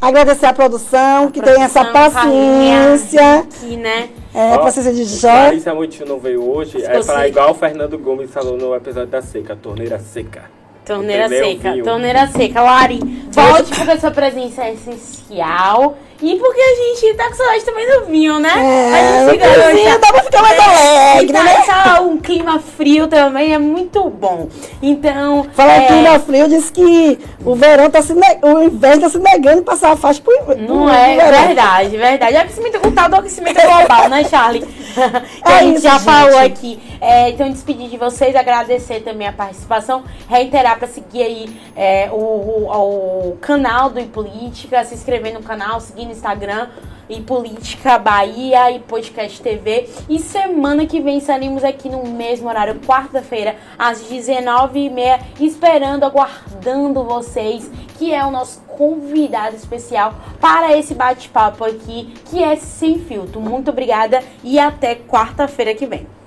agradecer a produção, que tem essa Produção, paciência, Aqui, né? é, Ó, paciência de Jó. Larissa Moitinho não veio hoje. Ficou É falar seca. igual o Fernando Gomes falou no episódio da seca, a torneira seca. Torneira Entendeu? seca, Viu? torneira seca. Lari, volte porque sua presença é essencial. E porque a gente tá com saudade também do vinho, né? É, a o gente fica vinho dá pra ficar mais alegre, e tá, né? tá um clima frio também, é muito bom. Então. Falar é, clima frio, diz que o verão tá se ne- o inverno tá se negando passar a faixa pro Não pro é verão. verdade, verdade. É aquecimento, o tal do aquecimento global, né, Charlie? que a É gente isso, já gente. falou aqui. É, então, despedir de vocês, agradecer também a participação, reiterar para seguir aí é, o, o, o canal do Política, se inscrever no canal, seguir no Instagram. E Política Bahia e Podcast TV. E semana que vem estaremos aqui no mesmo horário, quarta-feira, às 19h30, esperando, aguardando vocês, que é o nosso convidado especial para esse bate-papo aqui, que é sem filtro. Muito obrigada e até quarta-feira que vem.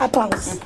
Aplausos.